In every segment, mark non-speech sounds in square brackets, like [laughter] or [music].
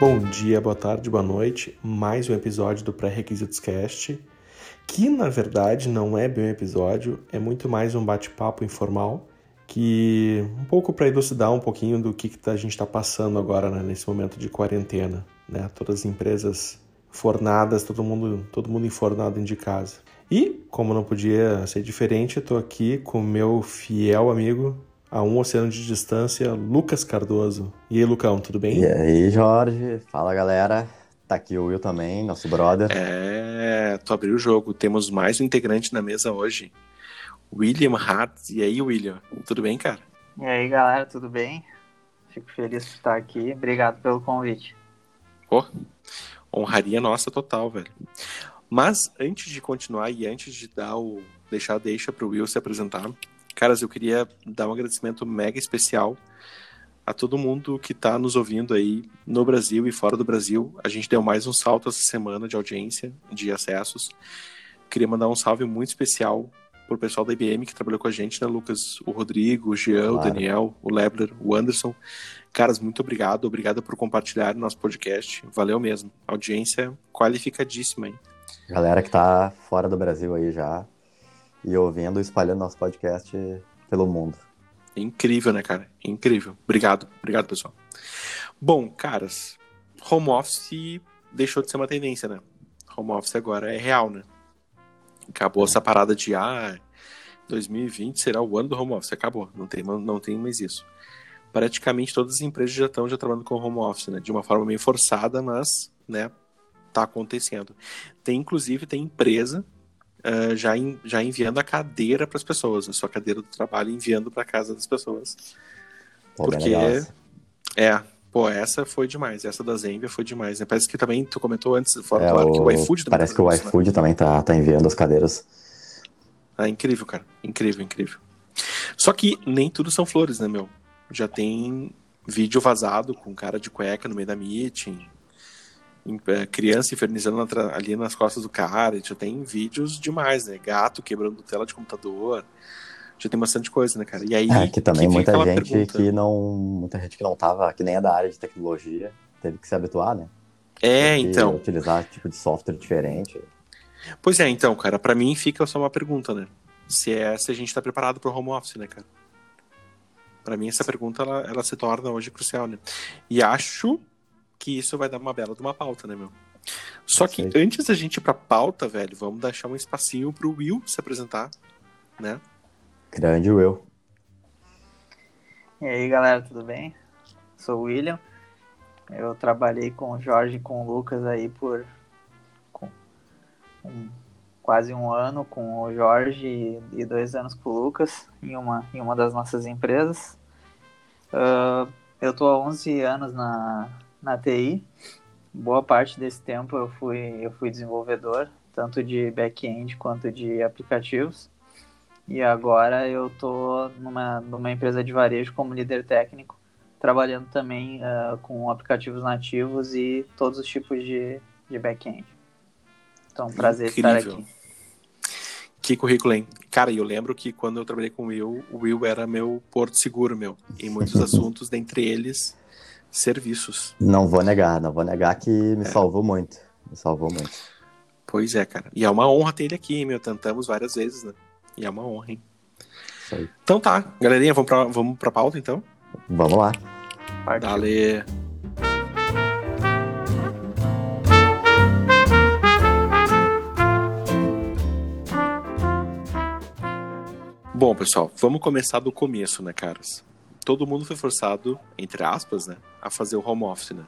Bom dia, boa tarde, boa noite. Mais um episódio do Pré-Requisitos Cast, que na verdade não é bem um episódio, é muito mais um bate-papo informal, que um pouco para elucidar um pouquinho do que, que a gente está passando agora né, nesse momento de quarentena, né? Todas as empresas fornadas, todo mundo, todo mundo enfornado dentro de casa. E, como não podia ser diferente, estou aqui com meu fiel amigo a um oceano de distância, Lucas Cardoso. E aí, Lucão, tudo bem? E aí, Jorge? Fala, galera. Tá aqui o Will também, nosso brother. É, tu abriu o jogo. Temos mais um integrante na mesa hoje. William Hart. E aí, William? Tudo bem, cara? E aí, galera, tudo bem? Fico feliz de estar aqui. Obrigado pelo convite. Oh, honraria nossa total, velho. Mas antes de continuar e antes de dar o deixar deixa para o Will se apresentar, Caras, eu queria dar um agradecimento mega especial a todo mundo que está nos ouvindo aí no Brasil e fora do Brasil. A gente deu mais um salto essa semana de audiência, de acessos. Queria mandar um salve muito especial pro pessoal da IBM que trabalhou com a gente, né, Lucas? O Rodrigo, o Jean, claro. o Daniel, o Lebler, o Anderson. Caras, muito obrigado. Obrigado por compartilhar nosso podcast. Valeu mesmo. Audiência qualificadíssima, hein? Galera que tá fora do Brasil aí já, e ouvindo e espalhando nosso podcast pelo mundo. Incrível, né, cara? Incrível. Obrigado, obrigado, pessoal. Bom, caras, home office deixou de ser uma tendência, né? Home office agora é real, né? Acabou é. essa parada de ah, 2020 será o ano do home office. Acabou, não tem, não tem mais isso. Praticamente todas as empresas já estão já trabalhando com home office, né? De uma forma meio forçada, mas, né, tá acontecendo. Tem, inclusive, tem empresa uh, já, in, já enviando a cadeira para as pessoas, a sua cadeira do trabalho enviando para casa das pessoas. Pô, Porque é, pô, essa foi demais, essa da Zenvia foi demais. Né? Parece que também tu comentou antes fora é, do ar o... que o iFood também Parece tá que o iFood né? também tá, tá enviando as cadeiras. Ah, incrível, cara. Incrível, incrível. Só que nem tudo são flores, né, meu? Já tem vídeo vazado com cara de cueca no meio da meeting, criança infernizando ali nas costas do cara. Já tem vídeos demais, né? Gato quebrando tela de computador. Já tem bastante coisa, né, cara? E aí. É, que também que muita gente pergunta. que não. Muita gente que não tava, que nem é da área de tecnologia, teve que se habituar, né? É, então. Utilizar tipo de software diferente. Pois é, então, cara, para mim fica só uma pergunta, né? Se, é, se a gente tá preparado pro home office, né, cara? Para mim, essa pergunta ela, ela se torna hoje crucial, né? E acho que isso vai dar uma bela de uma pauta, né, meu? Só que Sei. antes da gente ir pra pauta, velho, vamos deixar um espacinho pro Will se apresentar, né? Grande Will. E aí, galera, tudo bem? Sou o William. Eu trabalhei com o Jorge e com o Lucas aí por um, quase um ano com o Jorge e, dois anos com o Lucas em uma, em uma das nossas empresas. Uh, eu tô há 11 anos na, na TI. Boa parte desse tempo eu fui, eu fui desenvolvedor, tanto de back-end quanto de aplicativos. E agora eu estou numa, numa empresa de varejo como líder técnico, trabalhando também uh, com aplicativos nativos e todos os tipos de, de back-end. Então, prazer Incrível. estar aqui. Que currículo, hein? Cara, eu lembro que quando eu trabalhei com o Will, o Will era meu porto seguro, meu, em muitos [laughs] assuntos, dentre eles serviços. Não vou negar, não vou negar que me é. salvou muito. Me salvou muito. Pois é, cara. E é uma honra ter ele aqui, meu. Tentamos várias vezes, né? E é uma honra, hein? Então tá, galerinha, vamos pra, vamos pra pauta então? Vamos lá. Partiu. Dale. Bom, pessoal, vamos começar do começo, né, caras? Todo mundo foi forçado, entre aspas, né, a fazer o home office, né?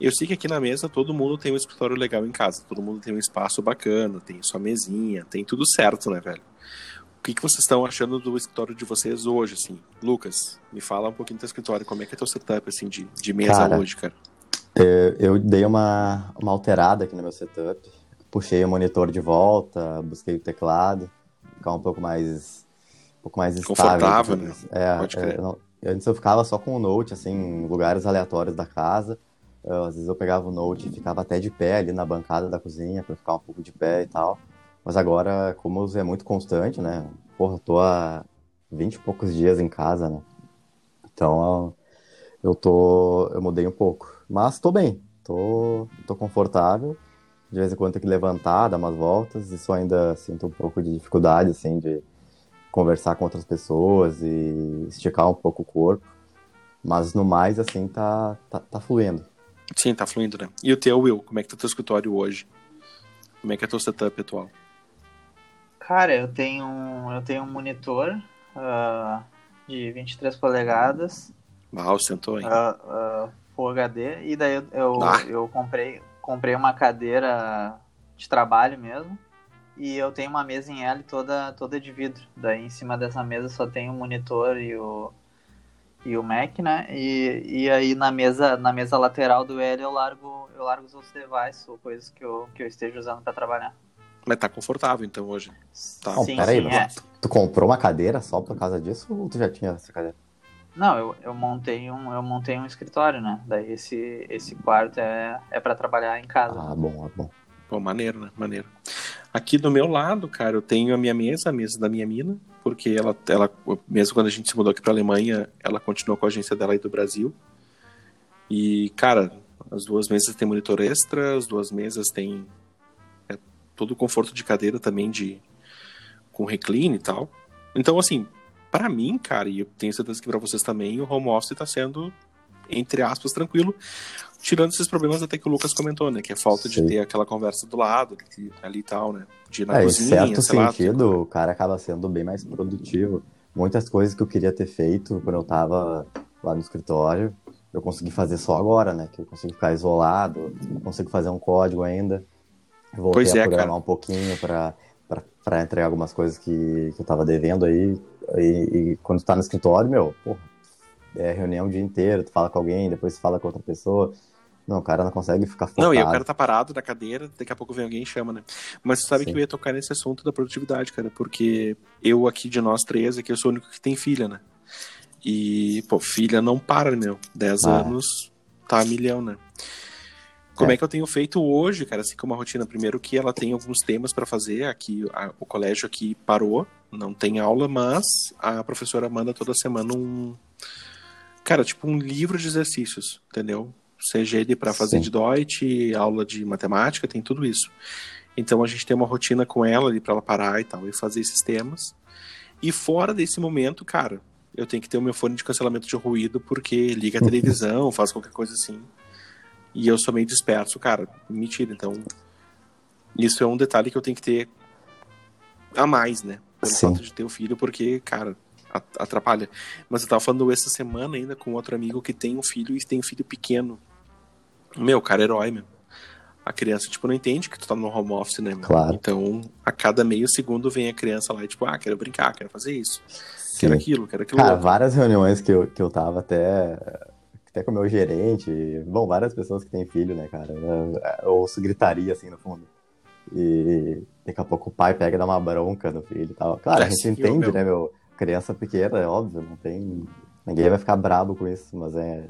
Eu sei que aqui na mesa todo mundo tem um escritório legal em casa, todo mundo tem um espaço bacana, tem sua mesinha, tem tudo certo, né, velho? O que, que vocês estão achando do escritório de vocês hoje, assim? Lucas, me fala um pouquinho do teu escritório, como é que é teu setup, assim, de, de mesa cara, hoje, cara? Eu, eu dei uma, uma alterada aqui no meu setup, puxei o monitor de volta, busquei o teclado, ficar um pouco mais um pouco mais Confortável, estável. Né? É, Pode crer. Eu, Antes eu ficava só com o Note, assim, em lugares aleatórios da casa. Eu, às vezes eu pegava o Note e ficava até de pé ali na bancada da cozinha para ficar um pouco de pé e tal. Mas agora, como é muito constante, né? Porra, eu tô há 20 e poucos dias em casa, né? Então eu tô. Eu mudei um pouco. Mas tô bem. tô, tô confortável. De vez em quando tenho que levantar, dar umas voltas. Isso ainda sinto um pouco de dificuldade, assim, de conversar com outras pessoas e esticar um pouco o corpo. Mas no mais, assim, tá, tá, tá fluindo. Sim, tá fluindo, né? E o teu, Will, como é que tá o teu escritório hoje? Como é que é teu setup atual? Cara, eu tenho um, eu tenho um monitor uh, de 23 polegadas. Uau, sentou, hein? Uh, uh, Full HD. E daí eu, eu, Ah. eu comprei, comprei uma cadeira de trabalho mesmo. E eu tenho uma mesa em L toda, toda de vidro. Daí em cima dessa mesa só tem o monitor e o, e o Mac, né? E, e aí na mesa, na mesa lateral do L eu largo, eu largo os outros devices ou coisas que eu, que eu esteja usando para trabalhar. Mas tá confortável, então, hoje. Tá. Não, sim, peraí, sim, mas é. Tu comprou uma cadeira só por causa disso ou tu já tinha essa cadeira? Não, eu, eu montei um eu montei um escritório, né? Daí esse, esse quarto é, é para trabalhar em casa. Ah, bom, ah, bom. Pô, maneiro, né? Maneiro. Aqui do meu lado, cara, eu tenho a minha mesa, a mesa da minha mina, porque ela, ela mesmo quando a gente se mudou aqui pra Alemanha, ela continuou com a agência dela aí do Brasil. E, cara, as duas mesas têm monitor extra, as duas mesas têm é, todo o conforto de cadeira também de com recline e tal. Então, assim, pra mim, cara, e eu tenho certeza que pra vocês também, o home office tá sendo, entre aspas, tranquilo. Tirando esses problemas até que o Lucas comentou, né? Que é falta de Sim. ter aquela conversa do lado, ali, e tal, né? De ir na É, em cozinha, certo sei lá. sentido, o cara acaba sendo bem mais produtivo. Muitas coisas que eu queria ter feito quando eu tava lá no escritório, eu consegui fazer só agora, né? Que eu consigo ficar isolado, consigo fazer um código ainda. Voltei Pois é, a programar cara. um pouquinho pra, pra, pra entregar algumas coisas que, que eu tava devendo aí. E, e quando tu tá no escritório, meu, porra, é reunião o dia inteiro, tu fala com alguém, depois tu fala com outra pessoa. Não, o cara não consegue ficar focado. Não, e o cara tá parado na cadeira, daqui a pouco vem alguém e chama, né? Mas você sabe Sim. que eu ia tocar nesse assunto da produtividade, cara, porque eu aqui de nós três, aqui eu sou o único que tem filha, né? E, pô, filha não para, meu. 10 Ah. anos tá a milhão, né? Como é. É. que eu tenho feito hoje, cara, assim como uma rotina? Primeiro que ela tem alguns temas pra fazer, aqui a- o colégio aqui parou, não tem aula, mas a professora manda toda semana um cara, tipo um livro de exercícios, entendeu? Seja ele pra fazer Sim. de Deutsch, aula de matemática, tem tudo isso. Então a gente tem uma rotina com ela ali pra ela parar e tal e fazer esses temas. E fora desse momento, cara, eu tenho que ter o meu fone de cancelamento de ruído porque liga a [laughs] televisão, faz qualquer coisa assim. E eu sou meio disperso, cara. Mentira, então. Isso é um detalhe que eu tenho que ter a mais, né? Pelo Sim. fato de ter o filho, porque, cara, atrapalha. Mas eu tava falando essa semana ainda com outro amigo que tem um filho e tem um filho pequeno. Meu, cara, é herói, meu. A criança, tipo, não entende que tu tá no home office, né, meu? Claro. Então, a cada meio segundo vem a criança lá e, tipo, ah, quero brincar, quero fazer isso, quero Sim. aquilo, quero aquilo Cara, outro. várias reuniões que eu, que eu tava até, até com o meu gerente, bom, várias pessoas que têm filho, né, cara? Eu, ouço gritaria assim no fundo. E daqui a pouco o pai pega e dá uma bronca no filho e tal. Claro, a É, gente sim, entende, meu. né, meu? Criança pequena, é óbvio, não tem. Ninguém vai ficar brabo com isso, mas é,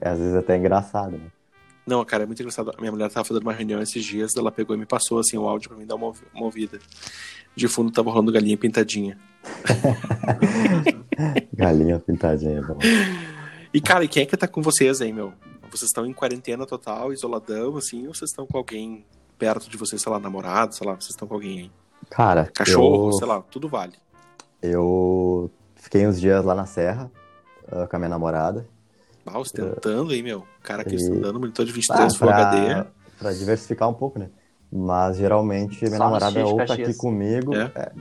é às vezes até engraçado, né? Não, cara, é muito engraçado. Minha mulher tava fazendo uma reunião esses dias, ela pegou e me passou assim o áudio pra mim dar uma, uma ouvida. De fundo tava rolando galinha pintadinha. [laughs] Galinha pintadinha, é bom. E, cara, e quem é que tá com vocês aí, meu? Vocês estão em quarentena total, isoladão, assim, ou vocês estão com alguém perto de vocês, sei lá, namorado, sei lá, vocês estão com alguém aí? Cara, Cachorro, eu, sei lá, tudo vale. Eu fiquei uns dias lá na Serra ah, com a minha namorada. Ah, ostentando aí, meu. O cara aqui E- ostentando monitor de 23 Ah, Full pra, HD. pra diversificar um pouco, né? Mas geralmente minha Só namorada ou tá aqui comigo, É? é.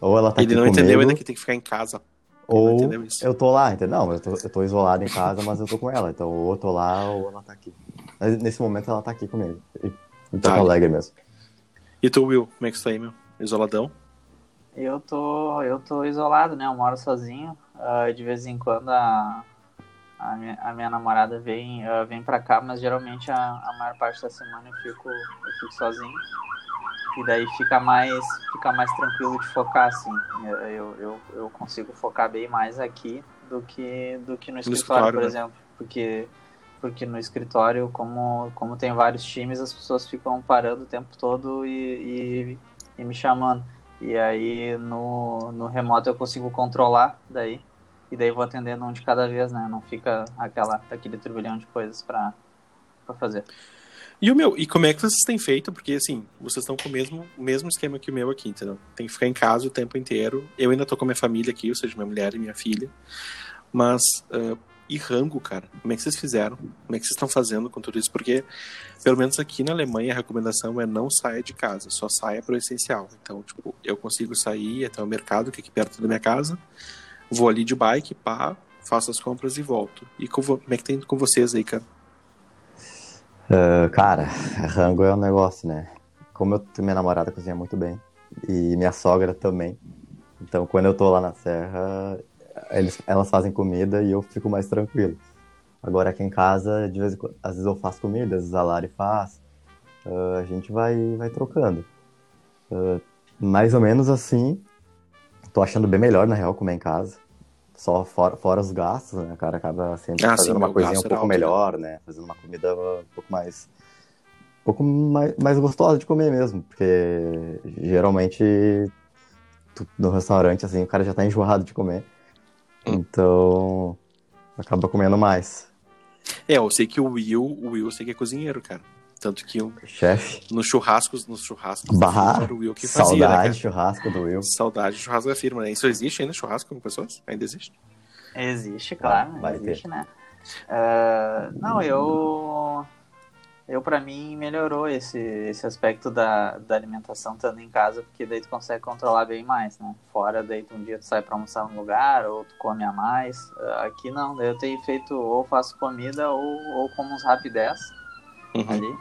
ou ela tá Ele aqui não entendeu comigo, ainda que tem que ficar em casa. Ele não ou entendeu isso. eu tô lá, entendeu? Não, eu tô, eu tô isolado em casa, mas eu tô com ela. Então ou eu tô lá ou ela tá aqui. Mas nesse momento ela tá aqui comigo. Em em Porto Tá. Alegre mesmo. E tu, Will, como é que isso tá aí, meu? Isoladão? Eu tô, eu tô isolado, né? Eu moro sozinho. Ah, de vez em quando a, a, minha, a minha namorada vem, ah, vem pra cá, mas geralmente a, a maior parte da semana eu fico, eu fico sozinho. E daí fica mais, fica mais tranquilo de focar, assim. Eu, eu, eu, eu consigo focar bem mais aqui do que, do que no escritório, escritório, por né? exemplo. Porque, porque no escritório, como, como tem vários times, as pessoas ficam parando o tempo todo e, e, e me chamando. E aí no, no remoto eu consigo controlar daí. E daí vou atendendo um de cada vez, né? Não fica aquela, aquele turbilhão de coisas pra fazer. E o meu, e como é que vocês têm feito? Porque assim, vocês estão com o mesmo, o mesmo esquema que o meu aqui, entendeu? Tem que ficar em casa o tempo inteiro. Eu ainda tô com a minha família aqui, ou seja, minha mulher e minha filha. Mas, uh, e rango, cara? Como é que vocês fizeram? Como é que vocês estão fazendo com tudo isso? Porque, pelo menos aqui na Alemanha, a recomendação é não saia de casa, só saia pro essencial. Então, tipo, eu consigo sair até o mercado, que é aqui perto da minha casa, vou ali de bike, pá, faço as compras e volto. E como é que tem com vocês aí, cara? Uh, cara, rango é um negócio, né? Como eu, minha namorada cozinha muito bem e minha sogra também. Então, quando eu tô lá na serra, eles, elas fazem comida e eu fico mais tranquilo. Agora aqui em casa, de vez em quando, às vezes eu faço comida, às vezes a Lari faz. Uh, a gente vai, vai trocando. Uh, mais ou menos assim. Tô achando bem melhor, na real, comer em casa só fora, fora os gastos, né? O cara acaba sempre ah, fazendo sim, uma coisinha um pouco alto, melhor, né? Fazendo uma comida um pouco mais. Um pouco mais, mais gostosa de comer mesmo. Porque geralmente no restaurante, assim, o cara já tá enjoado de comer. Então. Acaba comendo mais. É, eu sei que o Will, o Will eu sei que é cozinheiro, cara. Tanto que eu, Chefe. Nos churrascos, nos churrascos Barra. era o Will que fazia. Né, Saudade né, churrasco do Will. Saudade churrasco da firma, né? Isso existe ainda, churrasco com pessoas? Ainda existe? Existe, claro. Ah, vai existe, ter. né? Uh, não, eu. Eu, pra mim, melhorou esse, esse aspecto da, da alimentação estando em casa, porque daí tu consegue controlar bem mais, né? Fora, daí tu, um dia tu sai pra almoçar num lugar, ou tu come a mais. Uh, aqui não, daí eu tenho feito, ou faço comida, ou, ou como uns rapidez uhum. ali.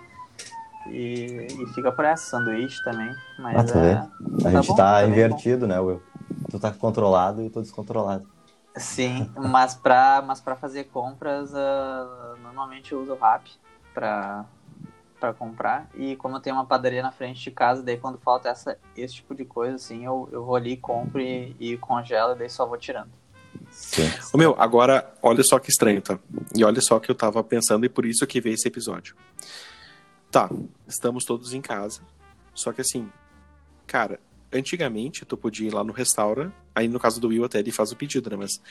E, e fica por essa, sanduíche também. Mas ah, tu é, A tá gente bom, tá, tá invertido, né, Will? Tu tá controlado e eu tô descontrolado. Sim, [laughs] mas pra, mas pra fazer compras, uh, normalmente eu uso o Rap pra, pra comprar. E como eu tenho uma padaria na frente de casa, daí quando falta essa, esse tipo de coisa, assim, eu, eu vou ali, compro e, e congelo, daí só vou tirando. Sim. O meu, agora, olha só que estranho, tá? E olha só que eu tava pensando e por isso que veio esse episódio. Tá, estamos todos em casa. Só que assim, cara, antigamente tu podia ir lá no restaurante, aí no caso do Will até ele faz o pedido, né? Mas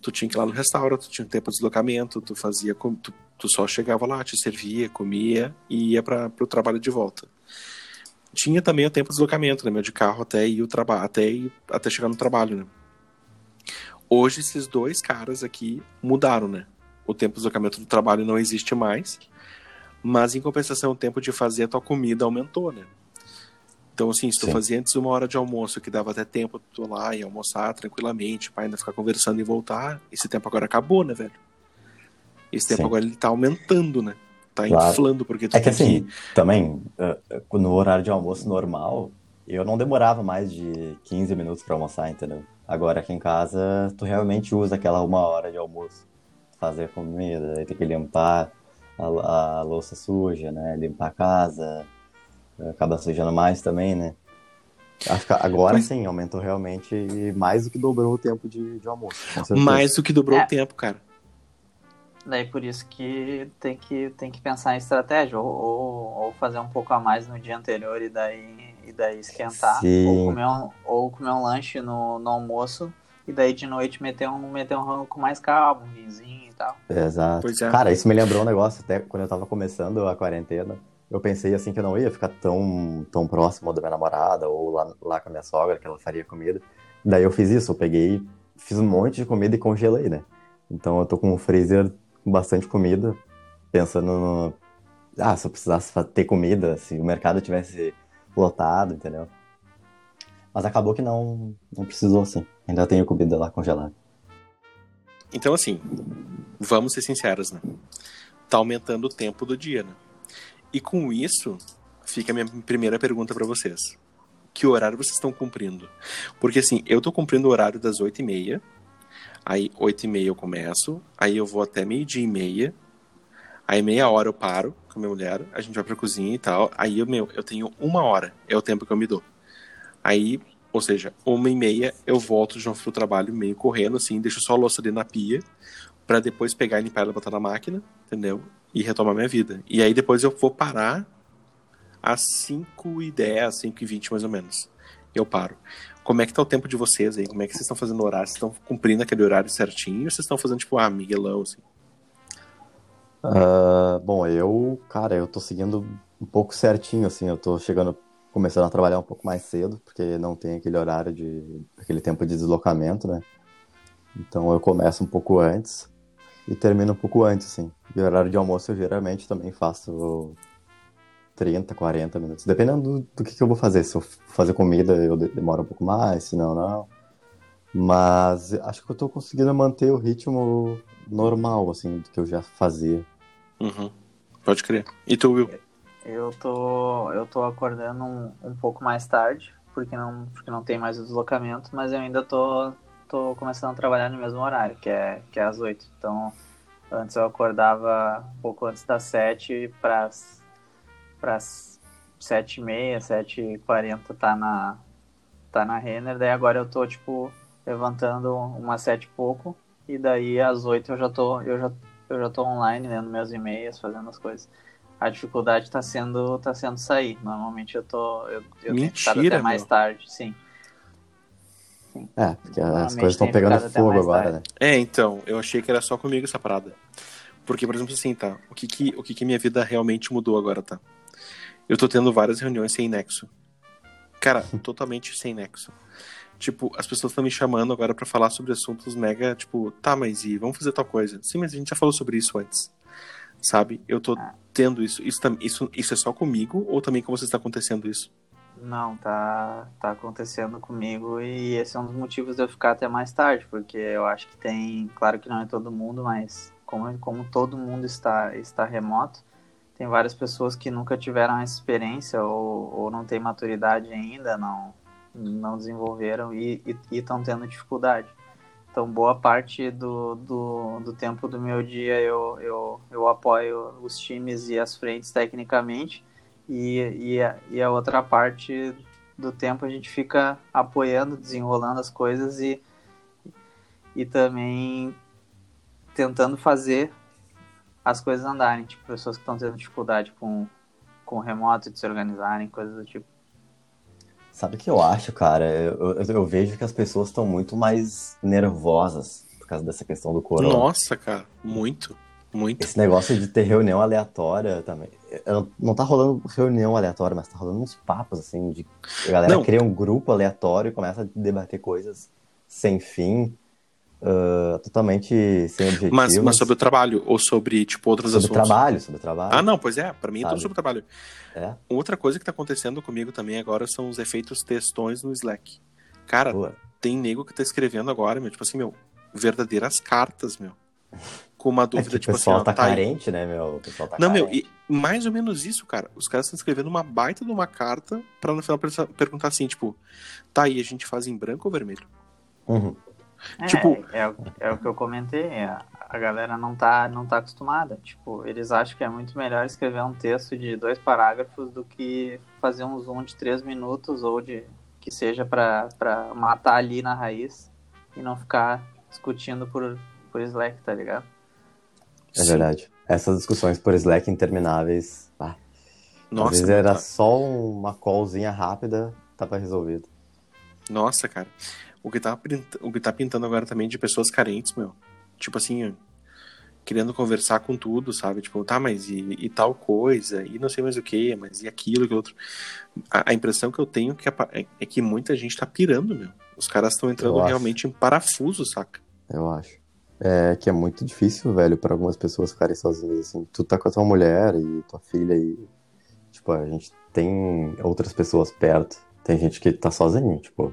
tu tinha que ir lá no restaurante, tu tinha tempo de deslocamento, tu fazia, tu, tu só chegava lá, te servia, comia e ia para pro trabalho de volta. Tinha também o tempo de deslocamento, né? Meu, de carro até ir o trabalho, até ir, até chegar no trabalho, né? Hoje esses dois caras aqui mudaram, né? O tempo de deslocamento do trabalho não existe mais, mas em compensação o tempo de fazer a tua comida aumentou, né? Então, assim, se tu Sim. fazia antes uma hora de almoço, que dava até tempo tu lá e almoçar tranquilamente, para ainda ficar conversando e voltar, esse tempo agora acabou, né, velho? Esse tempo Sim. agora ele tá aumentando, né? Tá claro. inflando, porque tu É que assim, que... também, eh, no horário de almoço normal, eu não demorava mais de 15 minutos para almoçar, entendeu? Agora aqui em casa, tu realmente usa aquela uma hora de almoço. Fazer comida, aí tem que limpar a, a louça suja, né? Limpar a casa, acaba sujando mais também, né? Acho que agora sim, aumentou realmente mais do que dobrou o tempo de, de almoço. Mais do que dobrou é. o tempo, cara. Daí por isso que tem que, tem que pensar em estratégia, ou, ou, ou fazer um pouco a mais no dia anterior e daí, e daí esquentar, ou comer, um, ou comer um lanche no, no almoço e daí de noite meter um, meter um rango com mais calma, um vinzinho e tal. Exato. É. Cara, isso me lembrou um negócio, até quando eu tava começando a quarentena, eu pensei assim que eu não ia ficar tão, tão próximo da minha namorada ou lá, lá com a minha sogra, que ela faria comida. Daí eu fiz isso, eu peguei, fiz um monte de comida e congelei, né? Então eu tô com um freezer com bastante comida, pensando no. Ah, se eu precisasse ter comida, se o mercado tivesse lotado, entendeu? Mas acabou que não, não precisou assim. Ainda tenho comida lá congelada. Então, assim, vamos ser sinceros, né? Tá aumentando o tempo do dia, né? E com isso, fica a minha primeira pergunta para vocês. Que horário vocês estão cumprindo? Porque, assim, eu tô cumprindo o horário das 8h30 Aí, oito e meia eu começo, aí eu vou até meio-dia e meia, aí meia hora eu paro com a minha mulher, a gente vai pra cozinha e tal, aí eu, meu, eu tenho uma hora, é o tempo que eu me dou. Aí, ou seja, uma e meia eu volto de novo pro trabalho meio correndo, assim, deixo só a louça ali na pia, para depois pegar e limpar ela e botar na máquina, entendeu? E retomar minha vida. E aí depois eu vou parar às 5 e 10, 5 e 20 mais ou menos. Eu paro. Como é que tá o tempo de vocês aí? Como é que vocês estão fazendo o horário? Vocês estão cumprindo aquele horário certinho ou vocês estão fazendo, tipo, ah, Miguelão, assim? Uh, bom, eu, cara, eu tô seguindo um pouco certinho, assim, eu tô chegando, começando a trabalhar um pouco mais cedo, porque não tem aquele horário de, aquele tempo de deslocamento, né? Então eu começo um pouco antes e termino um pouco antes, assim. E o horário de almoço eu geralmente também faço 30, 40 minutos, dependendo do, do que, que eu vou fazer. Se eu fazer comida, eu demoro um pouco mais, se não, não. Mas acho que eu tô conseguindo manter o ritmo normal, assim, do que eu já fazia. Uhum. Pode crer. E tu, Will? Eu tô, eu tô acordando um, um pouco mais tarde, porque não, porque não tem mais o deslocamento, mas eu ainda tô, tô começando a trabalhar no mesmo horário, que é, que é às 8. Então, antes eu acordava um pouco antes das 7 para as 7 e meia, 7 e 40 tá na, tá na Renner, daí agora eu tô, tipo, levantando umas 7 e pouco, e daí às 8 eu já tô, eu já eu já tô online, lendo meus e-mails, fazendo as coisas. A dificuldade tá sendo, tá sendo sair. Normalmente eu tô. Eu, eu Mentira, até mais tarde, sim. Sim. É, porque as coisas estão pegando fogo agora, tarde. né? É, então, eu achei que era só comigo essa parada. Porque, por exemplo, assim, tá? O que que, o que que minha vida realmente mudou agora, tá? Eu tô tendo várias reuniões sem nexo. Cara, [laughs] totalmente sem nexo. Tipo, as pessoas estão me chamando agora pra falar sobre assuntos mega, tipo, tá, mas e vamos fazer tal coisa? Sim, mas a gente já falou sobre isso antes. Sabe? Eu tô Ah. tendo isso. Isso, isso. isso é só comigo ou também com vocês está acontecendo isso? Não, tá, tá acontecendo comigo e esse é um dos motivos de eu ficar até mais tarde, porque eu acho que tem, claro que não é todo mundo, mas como, como todo mundo está, está remoto, tem várias pessoas que nunca tiveram essa experiência ou, ou não têm maturidade ainda, não, não desenvolveram e estão tendo dificuldade. Então, boa parte do, do, do tempo do meu dia eu, eu, eu apoio os times e as frentes tecnicamente, e, e, a, e a outra parte do tempo a gente fica apoiando, desenrolando as coisas e, e também tentando fazer as coisas andarem. Tipo, pessoas que estão tendo dificuldade com, com o remoto, de se organizarem, coisas do tipo. Sabe o que eu acho, cara? Eu, eu, eu vejo que as pessoas estão muito mais nervosas por causa dessa questão do corona. Nossa, cara, muito. Muito. Esse negócio de ter reunião aleatória também. Não tá rolando reunião aleatória, mas tá rolando uns papos, assim, de a galera Não. cria um grupo aleatório e começa a debater coisas sem fim, ah, totalmente sem objetivos. Mas, mas sobre o trabalho ou sobre, tipo, outros Sobre assuntos? trabalho, sobre trabalho. Ah, não, pois é. Pra mim é tudo sobre trabalho. É, Outra coisa que tá acontecendo comigo também agora são os efeitos textões no Slack. Cara, tem nego que tá escrevendo agora, meu, tipo assim, meu, verdadeiras cartas, meu. [laughs] Com uma é dúvida, o tipo assim, pessoal ó, tá tá aí. carente, né, meu? O pessoal tá Não, meu, carente. e mais ou menos isso, cara. Os caras estão escrevendo uma baita de uma carta pra no final perguntar assim, tipo, tá aí, a gente faz em branco ou vermelho? Uhum. É, Tipo- é, o- é o que eu comentei, a, a galera não tá, não tá acostumada. Tipo, eles acham que é muito melhor escrever um texto de dois parágrafos do que fazer um zoom de três minutos ou de que seja pra pra matar ali na raiz e não ficar discutindo por, por Slack, tá ligado? É Sim. verdade. Essas discussões por Slack intermináveis. ah, às Nossa, vezes meu, era tá- só uma callzinha rápida, tava resolvido. Nossa, cara. O que, tá, o que tá pintando agora também de pessoas carentes, meu. Tipo assim, querendo conversar com tudo, sabe? Tipo, tá, mas e, e tal coisa, e não sei mais o que, mas e aquilo, que outro. A, a impressão que eu tenho que a é, é que muita gente tá pirando, meu. Os caras estão entrando realmente em parafuso, saca? Eu acho. É que é muito difícil, velho, pra algumas pessoas ficarem sozinhas, assim. Tu tá com a tua mulher e tua filha e. Tipo, a gente tem outras pessoas perto. Tem gente que tá sozinho, tipo.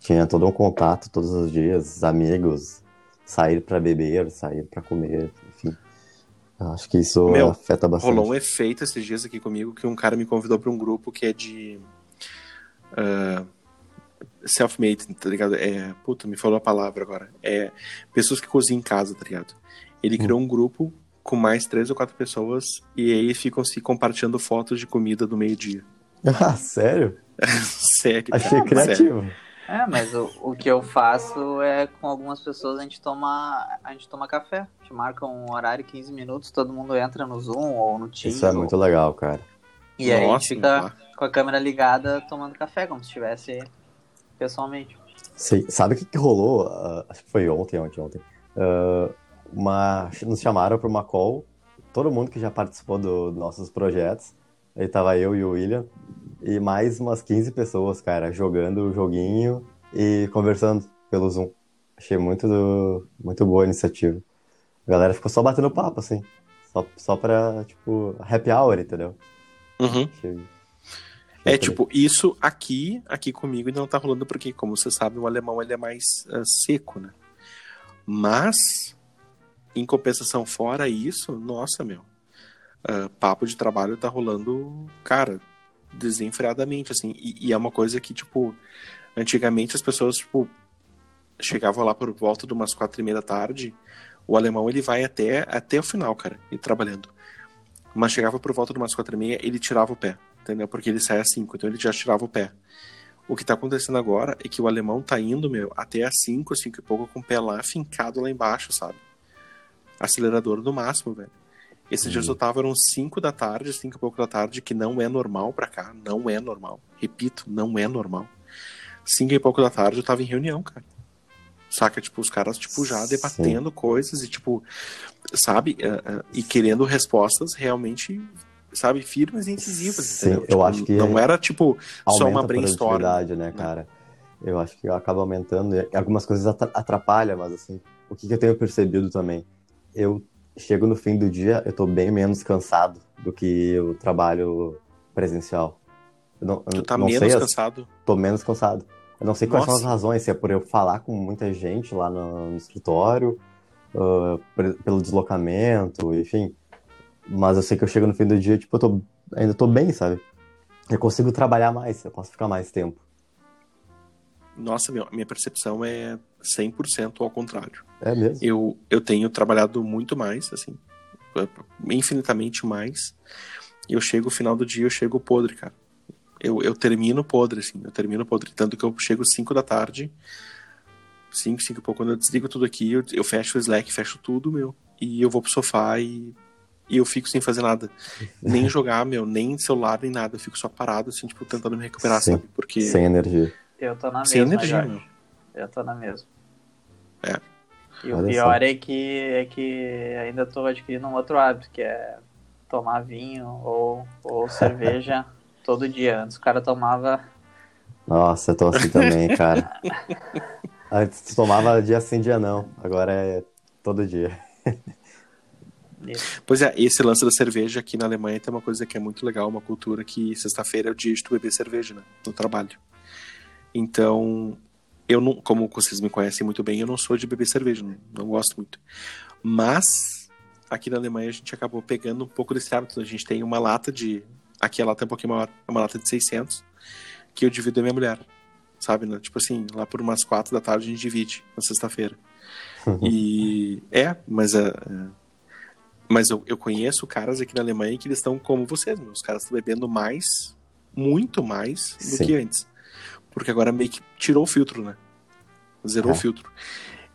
Tinha todo um contato todos os dias, amigos, sair pra beber, sair pra comer, enfim. Acho que isso Meu, afeta bastante. Rolou um efeito esses dias aqui comigo que um cara me convidou pra um grupo que é de. ah, self-made, tá ligado? É. Puta, me falou a palavra agora. É. Pessoas que cozinham em casa, tá ligado? Ele criou um grupo com mais três ou quatro pessoas e aí ficam se compartilhando fotos de comida do meio-dia. [laughs] Ah, sério? [laughs] Sério. cara, Achei sério. criativo. É, mas o, o que eu faço é com algumas pessoas a gente toma a gente toma café. A gente marca um horário 15 minutos, todo mundo entra no Zoom ou no Teams. Isso é ou- muito legal, cara. E aí a gente Nossa, fica com a câmera ligada tomando café, como se estivesse pessoalmente. Sei- sabe o que, que rolou? Ah, acho que foi ontem, ontem, ontem. Ah, uma, nos chamaram para uma call todo mundo que já participou dos do nossos projetos. Aí tava eu e o William. E mais umas 15 pessoas, cara, jogando o joguinho e conversando pelo Zoom. Achei muito, do, muito boa a iniciativa. A galera ficou só batendo papo, assim. Só, só pra, tipo, happy hour, entendeu? Uhum. Achei, é, tipo, isso aqui, aqui comigo ainda não tá rolando porque, como você sabe, o alemão ele é mais uh, seco, né? Mas, em compensação, fora isso, nossa, meu, uh, papo de trabalho tá rolando, cara, desenfreadamente, assim. E, e, é uma coisa que, tipo, antigamente as pessoas, tipo, chegavam lá por volta de umas quatro e meia da tarde, o alemão ele vai até, até o final, cara, e trabalhando. Mas chegava por volta de umas quatro e meia, ele tirava o pé entendeu? Porque ele sai a 5, então ele já tirava o pé. O que tá acontecendo agora é que o alemão tá indo, meu, até a 5, 5 e pouco, com o pé lá fincado lá embaixo, sabe? Acelerador no máximo, velho. Esses uhum. dias eu tava, eram 5 da tarde, 5 e pouco da tarde, que não é normal pra cá, não é normal. Repito, não é normal. 5 e pouco da tarde eu tava em reunião, cara. Saca? Tipo, os caras, tipo, já debatendo Sim. coisas e, tipo, sabe? Uh, uh, e querendo respostas realmente sabe, firmes e incisivas. Sim, entendeu? eu tipo, acho que não era tipo só uma brainstorm. né, cara? Eu acho que acaba aumentando. Algumas coisas atrapalham, mas assim, o que, eu tenho percebido também? Eu chego no fim do dia, eu tô bem menos cansado do que o trabalho presencial. Eu não, tu tá não menos sei, cansado? Tô menos cansado. Eu não sei quais Nossa. são as razões, se é por eu falar com muita gente lá no, no escritório, uh, pelo deslocamento, enfim. Mas eu sei que eu chego no fim do dia, tipo, eu tô, ainda tô bem, sabe? Eu consigo trabalhar mais, eu posso ficar mais tempo. Nossa, meu, minha percepção é 100% ao contrário. É mesmo? Eu, eu tenho trabalhado muito mais, assim, infinitamente mais. E eu chego, no final do dia, eu chego podre, cara. Eu, eu termino podre, assim, eu termino podre. Tanto que eu chego 5 da tarde, 5, 5 e pouco, quando eu desligo tudo aqui, eu, eu fecho o Slack, fecho tudo, meu, e eu vou pro sofá e e eu fico sem fazer nada. Nem [laughs] jogar, meu, nem celular, nem nada. Eu fico só parado, assim, tipo, tentando me recuperar, Sim. sabe? Porque... Sem energia. Eu tô na sem mesma, energia, Jorge. meu. Eu tô na mesma. É. E Olha o pior é que, é que ainda tô adquirindo um outro hábito, que é tomar vinho ou, ou [laughs] cerveja todo dia. Antes o cara tomava... Nossa, eu tô assim também, cara. [laughs] Antes tomava dia sim, dia não. Agora é todo dia. Pois é, esse lance da cerveja aqui na Alemanha tem uma coisa que é muito legal, uma cultura que sexta-feira é o dia de tu beber cerveja, né? No trabalho. Então, eu não, como vocês me conhecem muito bem, eu não sou de beber cerveja, não, não gosto muito. Mas, aqui na Alemanha a gente acabou pegando um pouco desse hábito. A gente tem uma lata de. Aqui a lata é um pouquinho maior, é uma lata de 600, que eu divido a minha mulher. Sabe, né? Tipo assim, lá por umas quatro da tarde a gente divide na sexta-feira. e é, mas uh, mas eu, eu conheço caras aqui na Alemanha que eles estão como vocês, meus caras estão bebendo mais, muito mais do Sim. que antes. Porque agora meio que tirou o filtro, né? Zerou é. o filtro.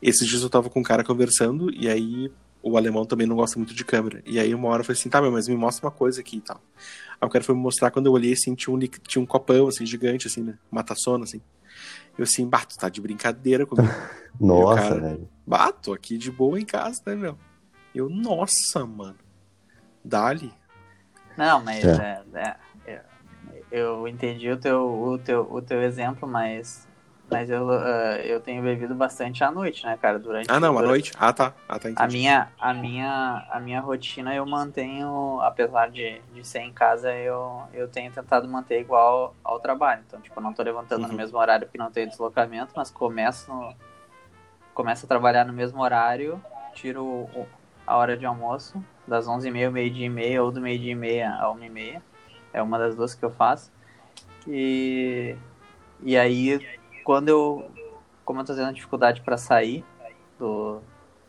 Esses dias eu tava com um cara conversando e aí o alemão também não gosta muito de câmera. E aí uma hora eu falei assim, tá, meu, mas me mostra uma coisa aqui e tal. Aí o cara foi me mostrar, quando eu olhei assim, tinha um, tinha um copão, assim, gigante, assim, né? Uma taçona, assim. Eu assim, bato, tá de brincadeira comigo. [laughs] Nossa, velho. Bato aqui de boa em casa, né, meu? Eu, nossa, mano. Dali. Não, mas é. É, é, eu entendi o teu, o teu, o teu exemplo, mas, mas eu, uh, eu tenho bebido bastante à noite, né, cara? Durante, ah, não, durante... à noite? Ah, tá. Ah, tá a, minha, a, minha, a minha rotina eu mantenho, apesar de, de ser em casa, eu, eu tenho tentado manter igual ao trabalho. Então, tipo, não tô levantando uhum. no mesmo horário porque não tenho deslocamento, mas começo, no, começo a trabalhar no mesmo horário, tiro a hora de almoço, das 11h30 ao meio-dia e meia, ou do meio-dia e meia a 1h30. É uma das duas que eu faço. E, e aí, quando eu, como eu tô tendo dificuldade para sair do,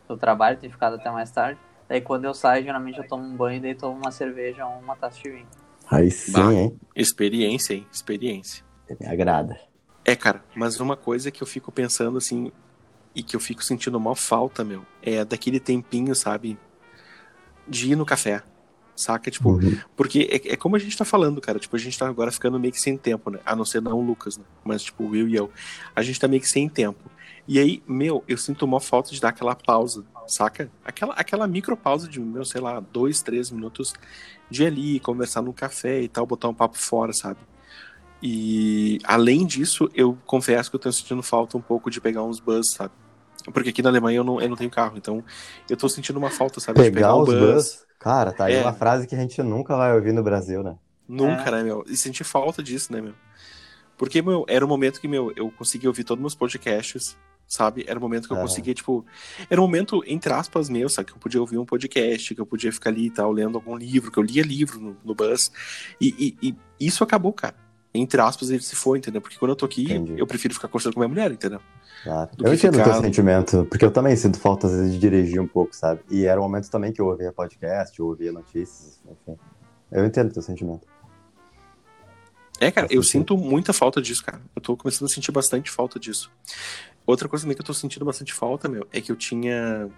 do trabalho, tenho ficado até mais tarde, daí quando eu saio, geralmente eu tomo um banho e daí tomo uma cerveja ou uma taça de vinho. Aí sim, bah, hein? Experiência, hein? Experiência. Me agrada. É, cara, mas uma coisa que eu fico pensando assim, e que eu fico sentindo mal falta, meu, é daquele tempinho, sabe? De ir no café, Saca? Tipo, Uhum. porque é, é como a gente tá falando, cara. Tipo, a gente tá agora ficando meio que sem tempo, né? A não ser não o Lucas, né? Mas, tipo, o Will e eu. A gente tá meio que sem tempo. E aí, meu, eu sinto uma falta de dar aquela pausa, saca? Aquela, aquela micro pausa de, meu, sei lá, dois, três minutos de ir ali, conversar num café e tal, botar um papo fora, sabe? E além disso, eu confesso que eu tô sentindo falta um pouco de pegar uns bus, sabe? Porque aqui na Alemanha eu não, eu não tenho carro, então eu tô sentindo uma falta, sabe? de Pegar pegar um os bus. bus. Cara, tá aí É. uma frase que a gente nunca vai ouvir no Brasil, né? Nunca, É. né, meu? E senti falta disso, né, meu? Porque, meu, era o momento que, meu, eu conseguia ouvir todos os meus podcasts, sabe? Era o momento que eu Aham. conseguia, tipo. Era um momento, entre aspas, meu, sabe? Que eu podia ouvir um podcast, que eu podia ficar ali e tal, lendo algum livro, que eu lia livro no, no bus. E, e- e isso acabou, cara. Entre aspas, ele se foi, entendeu? Porque quando eu tô aqui, Entendi. eu prefiro ficar conversando com minha mulher, entendeu? Eu entendo o ficar- teu sentimento, porque eu também sinto falta, às vezes, de dirigir um pouco, sabe? E era um momento também que eu ouvia podcast, eu ouvia notícias, enfim. Eu entendo o teu sentimento. É, cara, eu sentido. sinto muita falta disso, cara. Eu tô começando a sentir bastante falta disso. Outra coisa também que eu tô sentindo bastante falta, meu, é que eu tinha.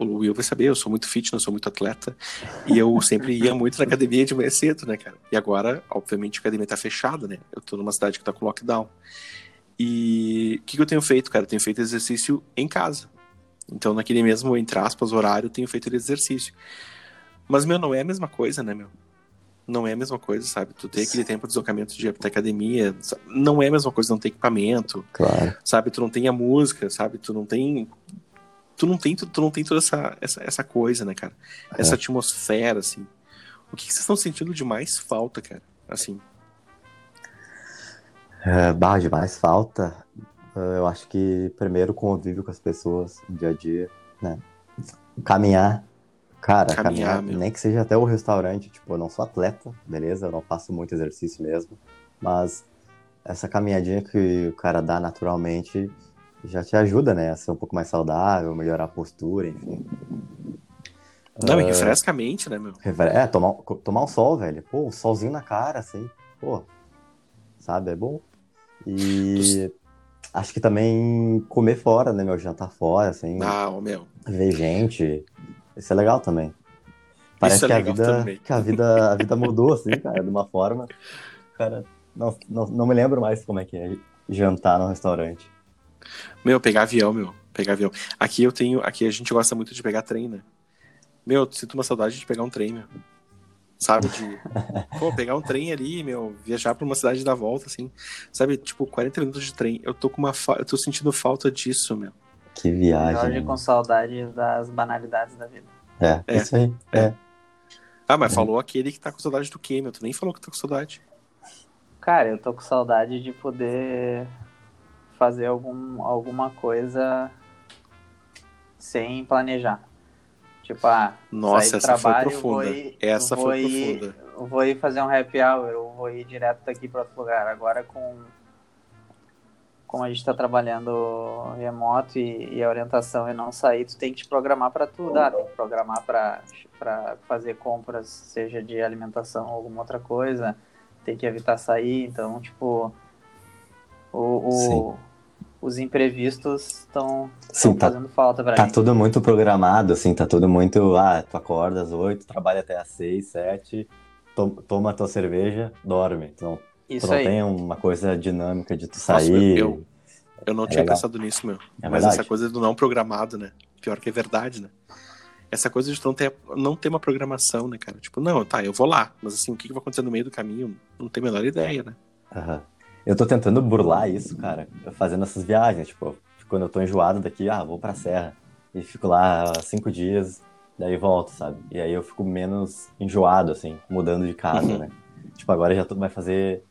O Will vai saber, eu sou muito fitness, sou muito atleta. E eu sempre ia muito na academia de manhã cedo, né, cara? E agora, obviamente, a academia tá fechada, né? Eu tô numa cidade que tá com lockdown. E o que, que eu tenho feito, cara? Eu tenho feito exercício em casa. Então, naquele mesmo, entre aspas, horário, eu tenho feito exercício. Mas, meu, não é a mesma coisa, né, meu? Não é a mesma coisa, sabe? Tu tem aquele tempo de deslocamento de ir até academia. sabe? Não é a mesma coisa, não tem equipamento, Claro. sabe? Tu não tem a música, sabe? Tu não tem. Tu não tem, tu não tem toda essa, essa, essa coisa, né, cara? Essa atmosfera, assim. O que, que vocês estão sentindo de mais falta, cara? Assim. É, bah, de mais falta, eh, eu acho que primeiro convívio com as pessoas no dia a dia, né? Caminhar. Cara, Caminhar, caminhar, nem que seja até o restaurante, tipo, eu não sou atleta, beleza? Eu não faço muito exercício mesmo, mas essa caminhadinha que o cara dá naturalmente já te ajuda, né? A ser um pouco mais saudável, melhorar a postura, enfim. Não, e Ah, refresca a mente, né, meu? É, tomar, tomar um sol, velho. Pô, um solzinho na cara, assim. Pô, sabe, é bom. E acho que também comer fora, né, meu? Jantar fora, assim. Ah, ô, meu. Ver gente. Isso é legal também. Parece Isso é que, a vida, também. que a vida, a vida mudou, assim, cara, de uma forma. Cara, não, não, não me lembro mais como é que é jantar no restaurante. Meu, pegar avião, meu. Pegar avião. Aqui eu tenho. Aqui a gente gosta muito de pegar trem, né? Meu, eu sinto uma saudade de pegar um trem, meu. Sabe? De. [laughs] Pô, pegar um trem ali, meu, viajar pra uma cidade dar volta, assim. Sabe? Tipo, 40 minutos de trem. Eu tô com uma. Fa... Eu tô sentindo falta disso, meu. Que viagem. Jorge né? com saudade das banalidades da vida. É, É. isso aí. É. Ah, mas falou aquele que tá com saudade do quê, meu? Tu nem falou que tá com saudade. Cara, eu tô com saudade de poder fazer algum, alguma coisa sem planejar. Tipo, ah, Nossa, essa foi trabalho, profunda. Vou ir, Essa foi ir, profunda. Vou ir fazer um happy hour, ou vou ir direto daqui para outro lugar. Agora com como a gente tá trabalhando remoto e, e a orientação é não sair, tu tem que te programar para tudo, ah, tem que programar para fazer compras, seja de alimentação ou alguma outra coisa, tem que evitar sair, então, tipo, o, o- os imprevistos estão tá- fazendo falta para Tá mim. tudo muito programado, assim, tá tudo muito. Ah, tu acorda às 8, trabalha até às 6, 7, to- toma tua cerveja, dorme. Então, tu Isso não aí. tem uma coisa dinâmica de tu Nossa, sair. eu- Eu não É tinha legal. pensado nisso, meu. É Mas verdade. essa coisa do não programado, né? Pior que é verdade, né? Essa coisa de não ter, não ter uma programação, né, cara? Tipo, não, tá, eu vou lá. Mas assim, o que que vai acontecer no meio do caminho? Não tenho a menor ideia, né? Aham. Eu tô tentando burlar isso, cara, fazendo essas viagens. Tipo, quando eu tô enjoado daqui, ah, vou pra serra. E fico lá cinco dias, daí volto, sabe? E aí eu fico menos enjoado, assim, mudando de casa, Uhum. né? Tipo, agora já tô, vai fazer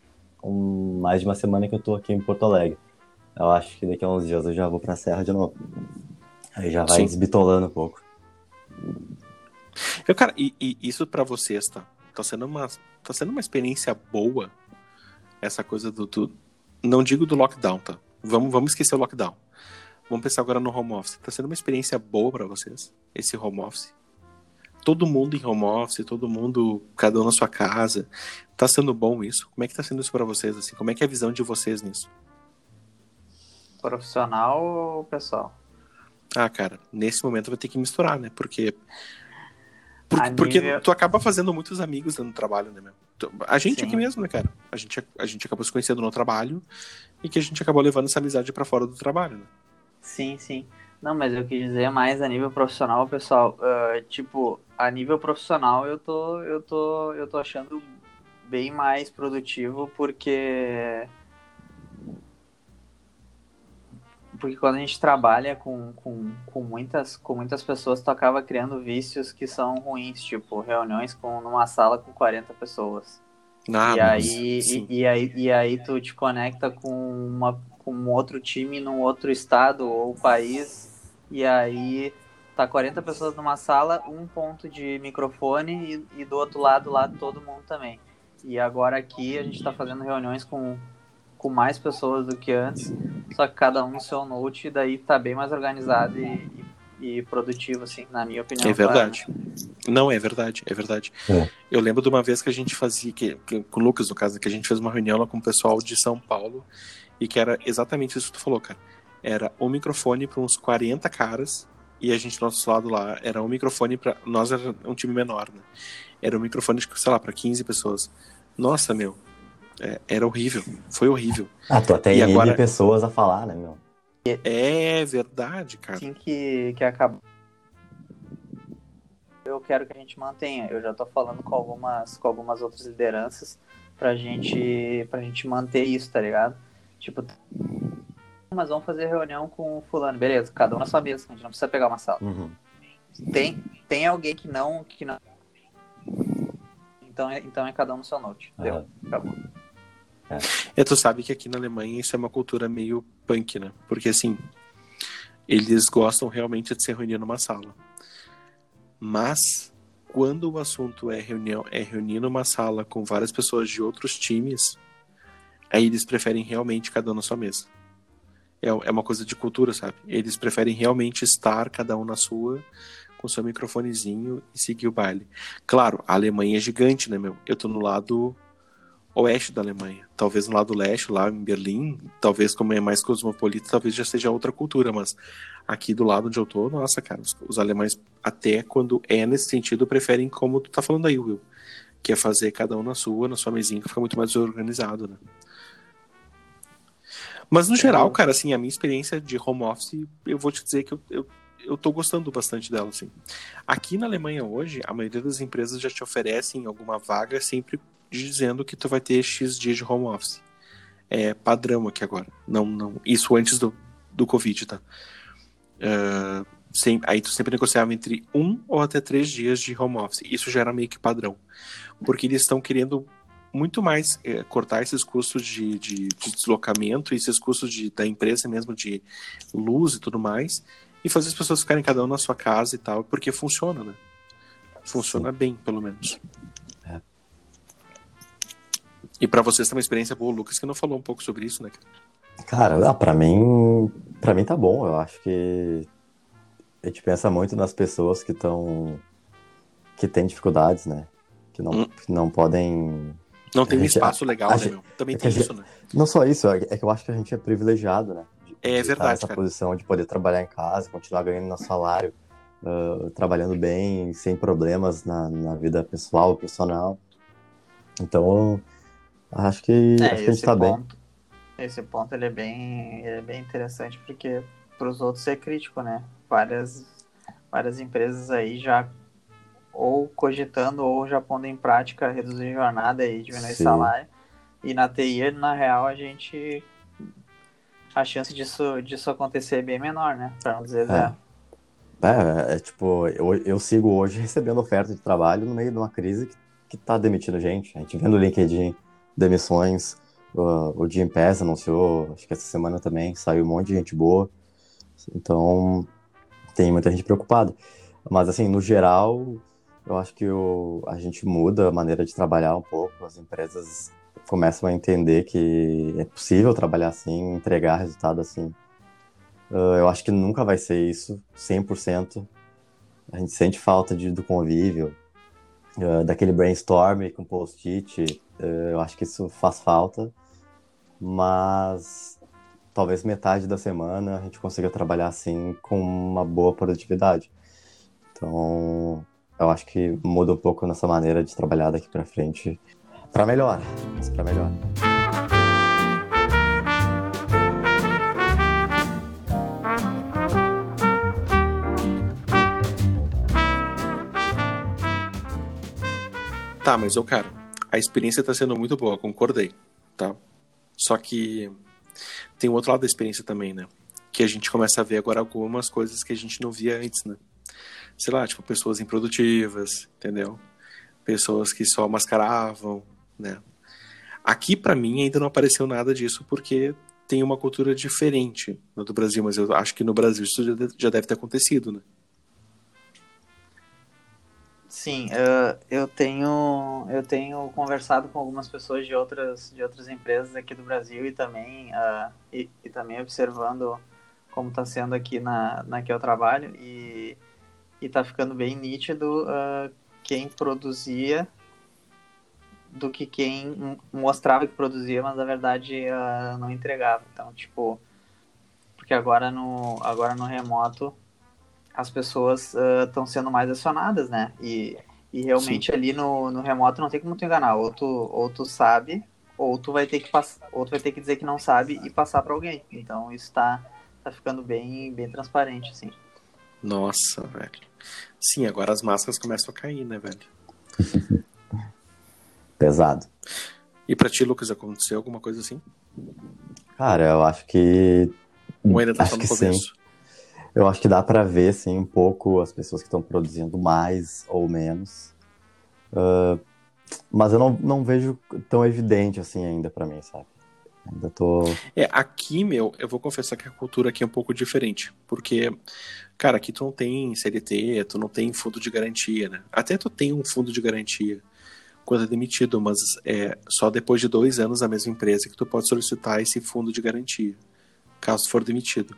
um- mais de uma semana que eu tô aqui em Porto Alegre. Eu acho que daqui a uns dias eu já vou pra serra de novo. Aí já vai Sim. desbitolando um pouco. Eu, cara, e, e isso pra vocês, tá? Tá sendo uma, tá sendo uma experiência boa essa coisa do, do- Não digo do lockdown, tá? Vamos, vamos esquecer o lockdown. Vamos pensar agora no home office. Tá sendo uma experiência boa pra vocês, esse home office? Todo mundo em home office, todo mundo, cada um na sua casa. Tá sendo bom isso? Como é que tá sendo isso pra vocês, assim? Como é que é a visão de vocês nisso? Profissional ou pessoal? Ah, cara, nesse momento vai ter que misturar, né? Porque Por- porque tu acaba fazendo muitos amigos no trabalho, né, meu? A gente Sim. aqui mesmo, né, cara? A gente, a gente acabou se conhecendo no trabalho e que a gente acabou levando essa amizade pra fora do trabalho, né? Sim, sim. Não, mas eu quis dizer mais a nível profissional, pessoal. ah, tipo, a nível profissional eu tô, eu tô, eu tô achando bem mais produtivo porque porque quando a gente trabalha com, com, com, muitas, com muitas pessoas, tu acaba criando vícios que são ruins, tipo reuniões com, numa sala com 40 pessoas. Ah, e, aí, e, e aí, e aí tu te conecta com, uma, com um outro time num outro estado ou país, e aí tá 40 pessoas numa sala, um ponto de microfone e, e do outro lado lá todo mundo também. E agora aqui a gente tá fazendo reuniões com, com mais pessoas do que antes, só que cada um no seu note, e daí tá bem mais organizado e, e, e produtivo, assim, na minha opinião. É claro. verdade. Não, é verdade, é verdade. É. Eu lembro de uma vez que a gente fazia, que, que- com o Lucas, no caso, que a gente fez uma reunião lá com o pessoal de São Paulo e que era exatamente isso que tu falou, cara. Era um microfone para uns 40 caras e a gente, do nosso lado lá, era um microfone para Nós era um time menor, né? Era um microfone, sei lá, para 15 pessoas. Nossa, meu. É, era horrível. Foi horrível. Ah, tu até E agora- pessoas a falar, né, meu? É verdade, cara. assim que, que acaba. Eu quero que a gente mantenha. Eu já tô falando com algumas, com algumas outras lideranças pra gente, pra gente manter isso, tá ligado? Tipo, mas vamos fazer reunião com o fulano, beleza, cada um na sua mesa, a gente não precisa pegar uma sala. Uhum. Tem, tem alguém que não, que não. Então é, então é cada um no seu note. Deu, Aham. acabou. É, tu sabe que aqui na Alemanha isso é uma cultura meio punk, né? Porque assim, eles gostam realmente de se reunir numa sala. Mas quando o assunto é reunião, é reunir numa sala com várias pessoas de outros times, aí eles preferem realmente cada um na sua mesa. É, é uma coisa de cultura, sabe? Eles preferem realmente estar cada um na sua, com seu microfonezinho e seguir o baile. Claro, a Alemanha é gigante, né, meu? Eu tô no lado oeste da Alemanha. Talvez no lado leste, lá em Berlim, talvez como é mais cosmopolita, talvez já seja outra cultura, mas aqui do lado onde eu tô, nossa, cara, os, os alemães, até quando é nesse sentido, preferem como tu tá falando aí, Will, que é fazer cada um na sua, na sua mesinha, que fica muito mais organizado, né? Mas no geral, cara, assim, a minha experiência de home office, eu vou te dizer que eu, eu, eu tô gostando bastante dela, assim. Aqui na Alemanha hoje, a maioria das empresas já te oferecem alguma vaga sempre dizendo que tu vai ter X dias de home office. É padrão aqui agora. Não, não, isso antes do, do Covid, tá? Ah, sem, aí tu sempre negociava entre um ou até três dias de home office. Isso já era meio que padrão. Porque eles estão querendo muito mais eh, cortar esses custos de, de, de deslocamento, esses custos de, da empresa mesmo de luz e tudo mais, e fazer as pessoas ficarem cada um na sua casa e tal, porque funciona, né? Funciona bem, pelo menos. É. E pra vocês tem uma experiência boa, o Lucas, que não falou um pouco sobre isso, né? Cara, ah, pra mim, pra mim tá bom. Eu acho que a gente pensa muito nas pessoas que estão que têm dificuldades, né? Que não, Hum. que não podem. Não tem um gente- espaço legal, né, gente- meu? Também é tem gente- isso, né? Não só isso, é é que eu acho que a gente é privilegiado, né? É de estar verdade, nessa cara. posição de poder trabalhar em casa, continuar ganhando nosso salário, ah, trabalhando bem, sem problemas na, na vida pessoal, profissional. Então, acho que, É, acho que a gente tá bem. ponto, esse ponto ele é bem, ele é bem interessante porque para os outros é crítico, né? Várias, várias empresas aí já ou cogitando ou já pondo em prática reduzir jornada e diminuir Sim. salário. E na TI, na real, a gente a chance disso, disso acontecer é bem menor, né? Para não dizer zero. É, é tipo, eu, eu sigo hoje recebendo oferta de trabalho no meio de uma crise que, que tá demitindo gente. A gente vê no LinkedIn demissões, o, o Jim Pass anunciou, acho que essa semana também, saiu um monte de gente boa. Então, tem muita gente preocupada. Mas, assim, no geral, eu acho que o, a gente muda a maneira de trabalhar um pouco. As empresas começam a entender que é possível trabalhar assim, entregar resultado assim. Uh, eu acho que nunca vai ser isso, 100%. A gente sente falta de, do convívio, uh, daquele brainstorm com post-it. Uh, eu acho que isso faz falta, mas talvez metade da semana a gente consiga trabalhar assim com uma boa produtividade. Então, eu acho que muda um pouco nossa maneira de trabalhar daqui para frente para melhor, para melhor. Tá, mas ô cara, a experiência tá sendo muito boa, concordei, tá? Só que tem o outro lado da experiência também, né? Que a gente começa a ver agora algumas coisas que a gente não via antes, né? Sei lá, tipo, pessoas improdutivas, entendeu? Pessoas que só mascaravam, né? Aqui, para mim, ainda não apareceu nada disso, porque tem uma cultura diferente do Brasil, mas eu acho que no Brasil isso já deve ter acontecido, né? Sim, uh, eu tenho eu tenho conversado com algumas pessoas de outras de outras empresas aqui do Brasil e também uh, e, e, também observando como está sendo aqui na, na que eu trabalho e está ficando bem nítido uh, quem produzia do que quem mostrava que produzia, mas na verdade não entregava. Então, tipo, porque agora no agora no remoto as pessoas estão uh, sendo mais acionadas, né? E, e realmente Sim. ali no, no remoto não tem como tu enganar. Ou tu, ou tu sabe, ou tu vai ter que passar, ou tu vai ter que dizer que não sabe e passar para alguém. Então isso tá, tá ficando bem, bem transparente, assim. Nossa, velho. Sim, agora as máscaras começam a cair, né, velho? [laughs] Pesado. E pra ti, Lucas, aconteceu alguma coisa assim? Cara, eu acho que. Ou ainda tá acho no que começo? Sim. Eu acho que dá para ver, sim, um pouco as pessoas que estão produzindo mais ou menos. Uh, mas eu não, não vejo tão evidente assim ainda para mim, sabe? Ainda tô. É, aqui, meu, eu vou confessar que a cultura aqui é um pouco diferente. Porque, cara, aqui tu não tem CLT, tu não tem fundo de garantia, né? Até tu tem um fundo de garantia quando é demitido, mas é só depois de dois anos na mesma empresa que tu pode solicitar esse fundo de garantia, caso for demitido.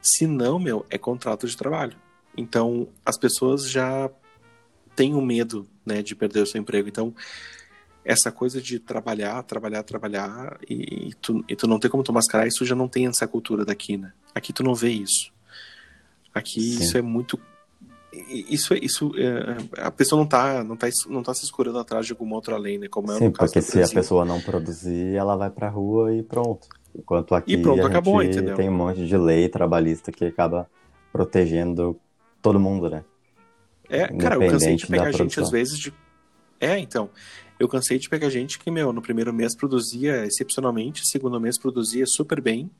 Se não, meu, é contrato de trabalho. Então, as pessoas já têm o um medo, né, de perder o seu emprego. Então, essa coisa de trabalhar, trabalhar, trabalhar e, e, tu, e tu não ter como tu mascarar, isso já não tem essa cultura daqui, né? Aqui tu não vê isso. Aqui Sim. isso é muito isso isso é, a pessoa não tá não tá não tá se escurando atrás de alguma outra lei, né? Como é Sim, porque se a pessoa não produzir, ela vai pra rua e pronto. Enquanto aqui e pronto, a acabou, gente entendeu? tem um monte de lei trabalhista que acaba protegendo todo mundo, né? É, cara, eu cansei de pegar gente às vezes de. É, então. Eu cansei de pegar gente que, meu, no primeiro mês produzia excepcionalmente, segundo mês produzia super bem.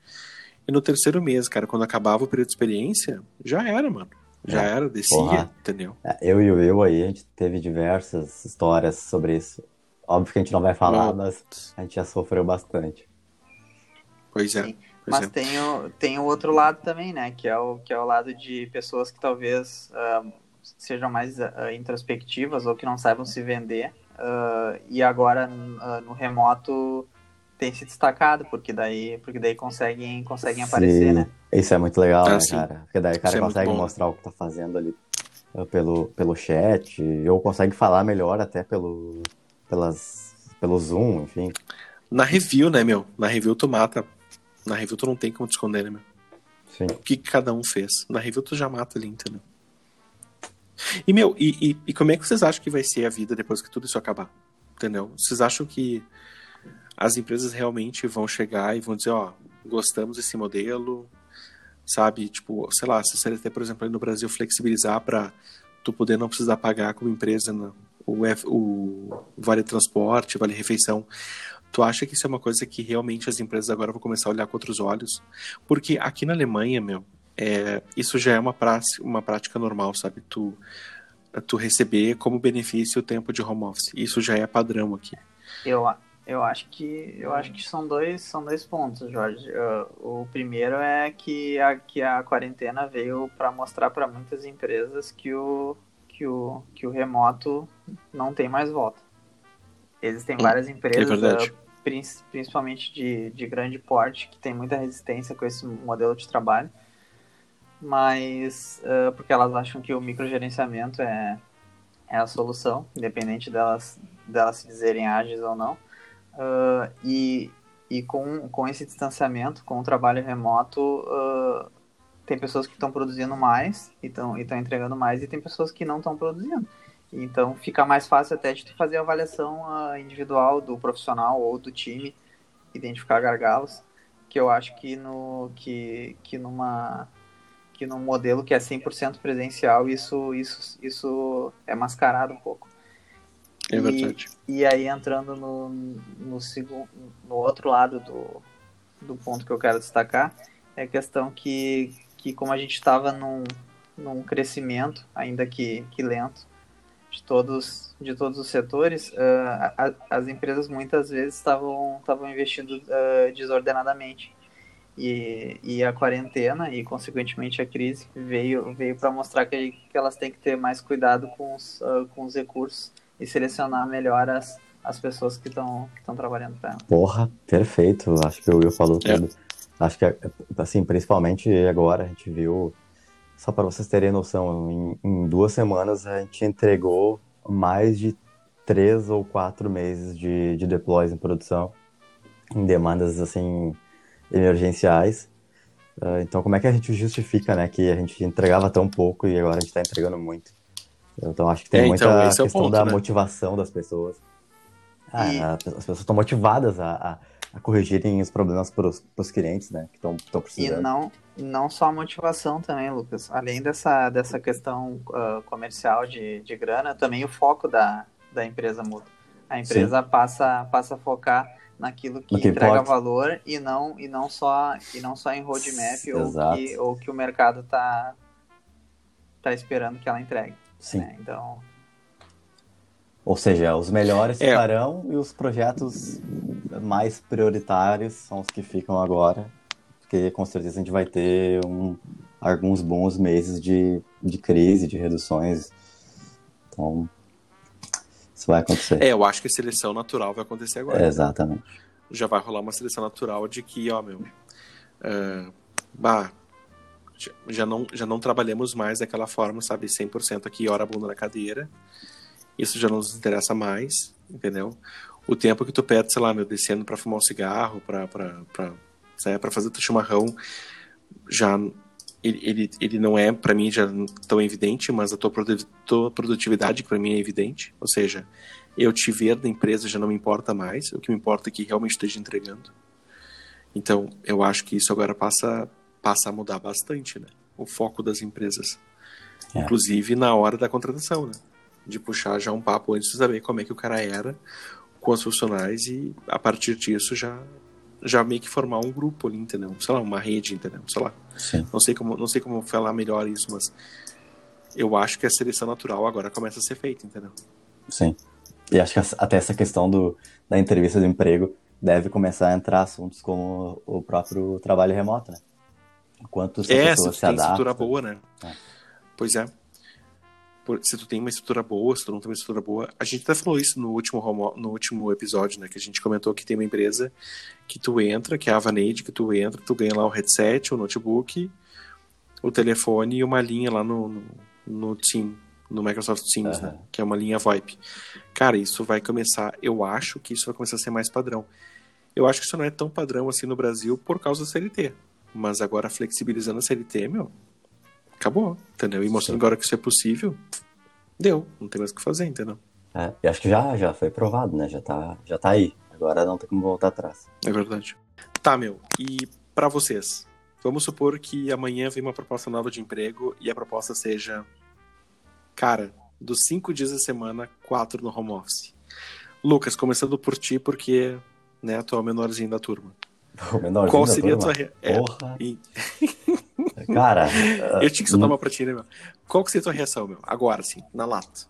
E no terceiro mês, cara, quando acabava o período de experiência, já era, mano. Já é, era, descia, porra. entendeu? É, eu e o eu aí, a gente teve diversas histórias sobre isso. Óbvio que a gente não vai falar, mas a gente já sofreu bastante. Pois é. Pois Mas é. tem, o, tem o outro lado também, né? Que é o, que é o lado de pessoas que talvez uh, sejam mais uh, introspectivas ou que não saibam se vender. Uh, e agora no remoto tem se destacado, porque daí, porque daí conseguem, conseguem aparecer, né? Isso é muito legal, Ah, né, sim. cara? Porque daí o cara Isso é consegue bom. mostrar o que tá fazendo ali uh, pelo, pelo chat, ou consegue falar melhor até pelo, pelas, pelo Zoom, enfim. Na review, né, meu? Na review tu mata. Na review tu não tem como te esconder, né, meu? Sim. O que que cada um fez. Na review tu já mata ali, entendeu? E, meu, e, e, e como é que vocês acham que vai ser a vida depois que tudo isso acabar? Entendeu? Vocês acham que as empresas realmente vão chegar e vão dizer, ó, gostamos desse modelo, sabe? Tipo, sei lá, se a CLT, por exemplo, no Brasil flexibilizar para tu poder não precisar pagar como empresa né, o, F- o vale transporte, vale refeição. Tu acha que isso é uma coisa que realmente as empresas agora vão começar a olhar com outros olhos? Porque aqui na Alemanha, meu, é, isso já é uma, prática, uma prática normal, sabe? Tu, tu receber como benefício o tempo de home office. Isso já é padrão aqui. Eu, eu acho que eu acho que são dois são dois pontos, Jorge. O primeiro é que a, que a quarentena veio para mostrar para muitas empresas que o que o que o remoto não tem mais volta. Existem várias empresas, verdade. uh, prin- principalmente de, de grande porte, que tem muita resistência com esse modelo de trabalho, mas uh, porque elas acham que o microgerenciamento é, é a solução, independente delas, delas se dizerem ágeis ou não. Uh, e e com, com esse distanciamento, com o trabalho remoto, uh, tem pessoas que estão produzindo mais e estão entregando mais, e tem pessoas que não estão produzindo. Então fica mais fácil até de tu fazer a avaliação uh, individual do profissional ou do time, identificar gargalos, que eu acho que no que, que numa que num modelo que é 100% presencial, isso isso isso é mascarado um pouco. É verdade. E, e aí entrando no, no segundo no outro lado do, do ponto que eu quero destacar, é a questão que que como a gente estava num, num crescimento, ainda que, que lento, de todos, de todos os setores, uh, a, as empresas muitas vezes estavam, investindo uh, desordenadamente. E, e a quarentena e, consequentemente, a crise veio, veio para mostrar que, que elas têm que ter mais cuidado com os, uh, com os recursos e selecionar melhor as, as pessoas que estão que trabalhando para ela. Porra, perfeito. Acho que o Will falou é. tudo. Acho que, assim, principalmente agora a gente viu só para vocês terem noção, em, em, duas semanas a gente entregou mais de três ou quatro meses de, de deploys em produção, em demandas assim emergenciais. Uh, então, como é que a gente justifica, né, que a gente entregava tão pouco e agora a gente está entregando muito? Então, acho que tem é, muita então, questão é ponto, da né? motivação das pessoas. Ah, e... As pessoas estão motivadas a, a a corrigirem os problemas para os clientes, né, que estão precisando. E não, não só a motivação também, Lucas. Além dessa, dessa questão uh, comercial de, de grana, também o foco da, da empresa muda. A empresa passa, passa a focar naquilo que, que entrega importa. valor e não, e, não só, e não só em roadmap ou que, ou que o mercado está tá esperando que ela entregue. Sim. Né? Então, ou seja, os melhores é. ficarão e os projetos mais prioritários são os que ficam agora, porque com certeza a gente vai ter um, alguns bons meses de, de crise, de reduções. Então, isso vai acontecer. É, eu acho que a seleção natural vai acontecer agora. É, exatamente. Já vai rolar uma seleção natural de que, ó, meu. Uh, bah, já não, já não trabalhamos mais daquela forma, sabe, 100% aqui, hora a bunda na cadeira isso já não nos interessa mais, entendeu? O tempo que tu perde, sei lá, meu, descendo para fumar um cigarro, para para fazer teu chimarrão, já ele, ele, ele não é para mim já tão evidente, mas a tua, tua produtividade para mim é evidente, ou seja, eu te ver da empresa já não me importa mais, o que me importa é que realmente esteja entregando. Então, eu acho que isso agora passa passa a mudar bastante, né? O foco das empresas. É. Inclusive na hora da contratação, né? de puxar já um papo antes de saber como é que o cara era com os funcionais e a partir disso já já meio que formar um grupo ali, entendeu? Sei lá, uma rede, entendeu? Sei lá. Sim. Não sei como não sei como falar melhor isso, mas eu acho que a seleção natural agora começa a ser feita, entendeu? Sim. E acho que até essa questão do, da entrevista de emprego deve começar a entrar assuntos como o próprio trabalho remoto, né? Quanto as é, se, se tem adaptam. estrutura boa, né? É. Pois é se tu tem uma estrutura boa, se tu não tem uma estrutura boa. A gente até falou isso no último, no último episódio, né? Que a gente comentou que tem uma empresa que tu entra, que é a Vanade, que tu entra, tu ganha lá o headset, o notebook, o telefone e uma linha lá no, no, no Team, no Microsoft Teams, uhum. né? Que é uma linha VoIP. Cara, isso vai começar, eu acho que isso vai começar a ser mais padrão. Eu acho que isso não é tão padrão assim no Brasil por causa da CLT. Mas agora flexibilizando a CLT, meu, acabou, entendeu? E mostrando Sim. agora que isso é possível, deu, não tem mais o que fazer, entendeu? É, e acho que já, já foi provado, né? Já tá, já tá aí. Agora não tem como voltar atrás. É verdade. Tá, meu. E para vocês? Vamos supor que amanhã vem uma proposta nova de emprego e a proposta seja, cara, dos cinco dias da semana, quatro no home office. Lucas, começando por ti, porque né, tu é o menorzinho da turma. [laughs] Qual seria a tua. É, Porra. E... [laughs] Cara. [laughs] eu tinha que soltar uma pra ti, né, meu? Qual que seria a tua reação, meu? Agora, assim, na lata.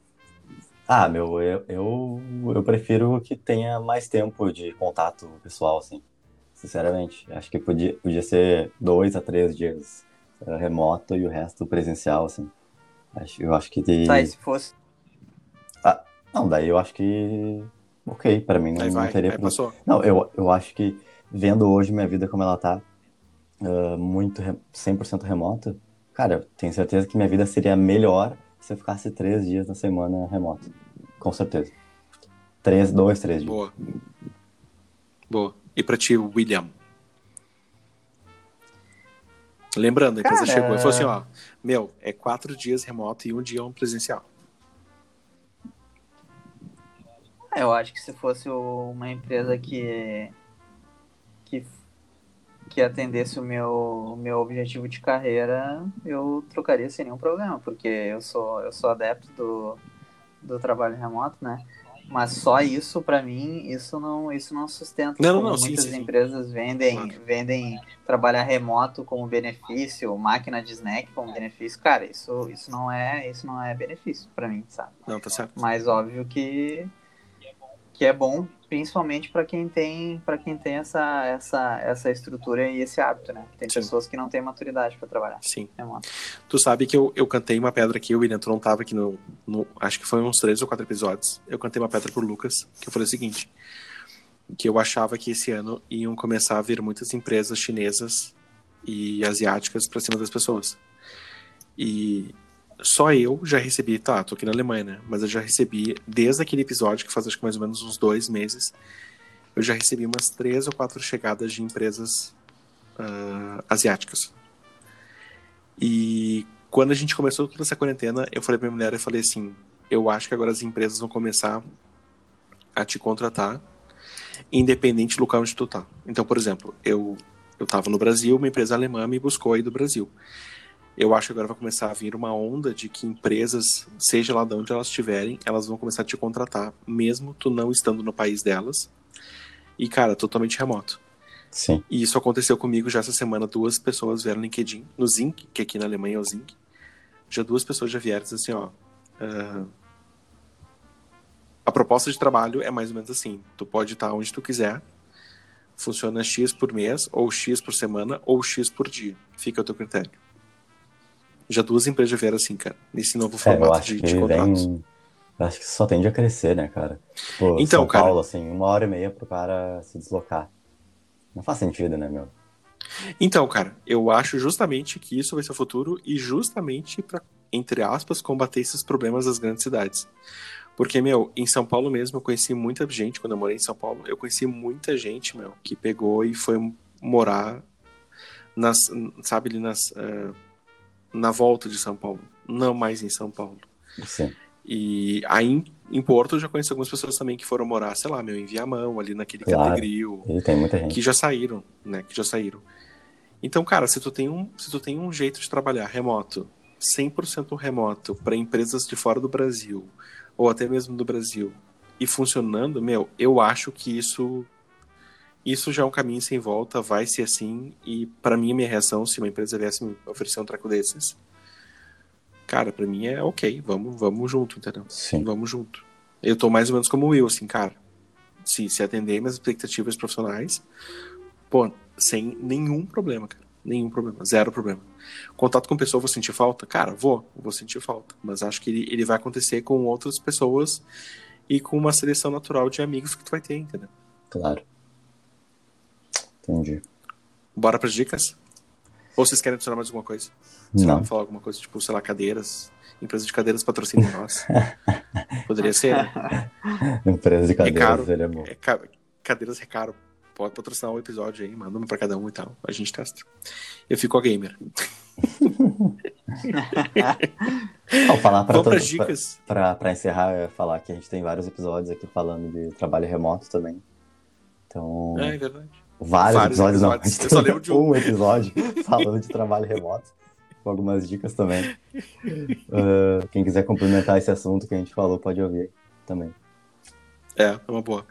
Ah, meu, eu, eu, eu prefiro que tenha mais tempo de contato pessoal, assim. Sinceramente. Acho que podia, podia ser dois a três dias uh, remoto e o resto presencial, assim. Acho, eu acho que. De... Tá, e se fosse. Ah, não, daí eu acho que. Ok, pra mim não, vai, não teria. Aí passou. Não, eu, eu acho que vendo hoje minha vida como ela tá, uh, muito 100% remota, cara, tenho certeza que minha vida seria melhor se eu ficasse três dias na semana remoto. Com certeza. Três, dois, três dias. Boa. Boa. E pra ti, William? Lembrando, a empresa Cara... chegou e falou assim, ó, meu, é quatro dias remoto e um dia um presencial. Eu acho que se fosse uma empresa que, que, que atendesse o meu, o meu objetivo de carreira, eu trocaria sem nenhum problema, porque eu sou, eu sou adepto do, do trabalho remoto, né? Mas só isso, pra mim, isso não, isso não sustenta. Não, não, muitas sim, sim. empresas vendem, Claro. vendem trabalhar remoto como benefício, máquina de snack como benefício. Cara, isso, isso não é, isso não é benefício pra mim, sabe? Não, tá certo. Mas óbvio que que é bom, principalmente para quem tem para quem tem essa, essa essa estrutura e esse hábito, né? Tem Sim. pessoas que não têm maturidade para trabalhar Sim. remoto. Tu sabe que eu, eu cantei uma pedra aqui, o William, tu não tava aqui no, no- Acho que foi uns três ou quatro episódios. Eu cantei uma pedra pro Lucas, que eu falei o seguinte: que eu achava que esse ano iam começar a vir muitas empresas chinesas e asiáticas pra cima das pessoas. E só eu já recebi, tá, tô aqui na Alemanha, né? Mas eu já recebi, desde aquele episódio, que faz acho que mais ou menos uns dois meses, eu já recebi umas três ou quatro chegadas de empresas ah, asiáticas. E quando a gente começou toda essa quarentena, eu falei pra minha mulher, eu falei assim, eu acho que agora as empresas vão começar a te contratar, independente do local onde tu tá. Então, por exemplo, eu eu tava no Brasil, uma empresa alemã me buscou aí do Brasil. Eu acho que agora vai começar a vir uma onda de que empresas, seja lá de onde elas estiverem, elas vão começar a te contratar, mesmo tu não estando no país delas. E, cara, totalmente remoto. Sim. E isso aconteceu comigo já essa semana. Duas pessoas vieram no LinkedIn, no Zinc, que aqui na Alemanha é o Zinc. Já duas pessoas já vieram e assim, ó. ah, a proposta de trabalho é mais ou menos assim. Tu pode estar onde tu quiser. Funciona X por mês, ou X por semana, ou X por dia. Fica ao teu critério. Já duas empresas vieram assim, cara. Nesse novo É, formato acho de, de contratos. vem. Acho que só tende a crescer, né, cara? Então, São cara- Paulo, assim, uma hora e meia pro cara se deslocar. Não faz sentido, né, meu? Então, cara, eu acho justamente que isso vai ser o futuro e justamente para, entre aspas, combater esses problemas das grandes cidades. Porque, meu, em São Paulo mesmo eu conheci muita gente, quando eu morei em São Paulo, eu conheci muita gente, meu, que pegou e foi morar nas, sabe, ali nas, eh, na volta de São Paulo, não mais em São Paulo. Sim. E aí em, Porto eu já conheci algumas pessoas também que foram morar, sei lá, meu, em Viamão, ali naquele Claro. Categril, E tem muita gente. que já saíram, né? Que já saíram. Então, cara, se tu tem um, se tu tem um jeito de trabalhar remoto, 100% remoto para empresas de fora do Brasil ou até mesmo do Brasil e funcionando, meu, eu acho que isso isso já é um caminho sem volta, vai ser assim e para mim a minha reação se uma empresa viesse me oferecer um treco desses, cara, para mim é OK, vamos, vamos junto, entendeu? Sim. Vamos junto. Eu tô mais ou menos como o Will, assim, cara. Se, se atender minhas expectativas profissionais, pô, sem nenhum problema, cara. Nenhum problema, zero problema. Contato com pessoa, vou sentir falta? Cara, vou, vou sentir falta. Mas acho que ele, ele vai acontecer com outras pessoas e com uma seleção natural de amigos que tu vai ter, entendeu? Claro. Entendi. Bora pras dicas? Ou vocês querem adicionar mais alguma coisa? Sei Não. lá, falar alguma coisa, tipo, sei lá, cadeiras. Empresa de cadeiras patrocinem nós. [laughs] Poderia ser, né? [laughs] Empresa de cadeiras caro. seria bom. É, ca- cadeiras recaro. Pode patrocinar um episódio aí, manda uma pra cada um e tal. A gente testa. Eu fico a gamer. [laughs] Vou falar pra, Vamos todo- pras dicas. pra encerrar, eu ia falar que a gente tem vários episódios aqui falando de trabalho remoto também. Então, É, é verdade. Vários, vários episódios, não. Eu só lembro de um. um episódio [laughs] falando de trabalho remoto, com algumas dicas também. [laughs] Ah, quem quiser complementar esse assunto que a gente falou, pode ouvir também. É, é uma boa.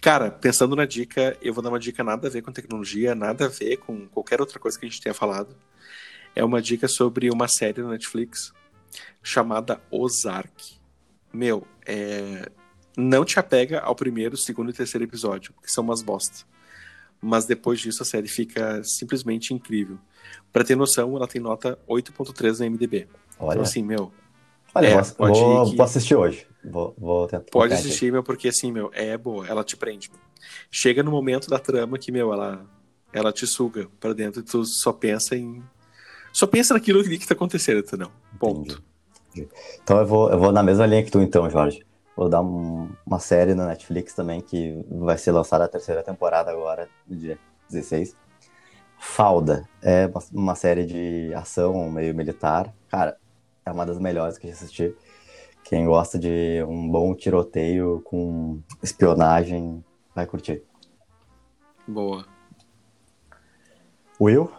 Cara, pensando na dica, eu vou dar uma dica nada a ver com tecnologia, nada a ver com qualquer outra coisa que a gente tenha falado. É uma dica sobre uma série na Netflix chamada Ozark. Meu, é... não te apega ao primeiro, segundo e terceiro episódio, que são umas bosta. Mas depois disso a série fica simplesmente incrível. Pra ter noção, ela tem nota 8.3 na MDB. Olha, Então assim, meu, olha é, vou, vou, que- vou assistir hoje. Vou, vou tentar. Pode tentar aqui. assistir, meu, porque assim, meu, é boa, ela te prende. meu. Chega no momento da trama que, meu, ela, ela te suga pra dentro e tu só pensa em. Só pensa naquilo que tá acontecendo, entendeu? Ponto. Entendi. Então eu vou, eu vou na mesma linha que tu, então, Jorge. Vou dar um- uma série na Netflix também que vai ser lançada a terceira temporada agora, no dia 16. Falda é uma, uma série de ação meio militar. Cara, é uma das melhores que eu já assisti. Quem gosta de um bom tiroteio com espionagem vai curtir. Boa. Will?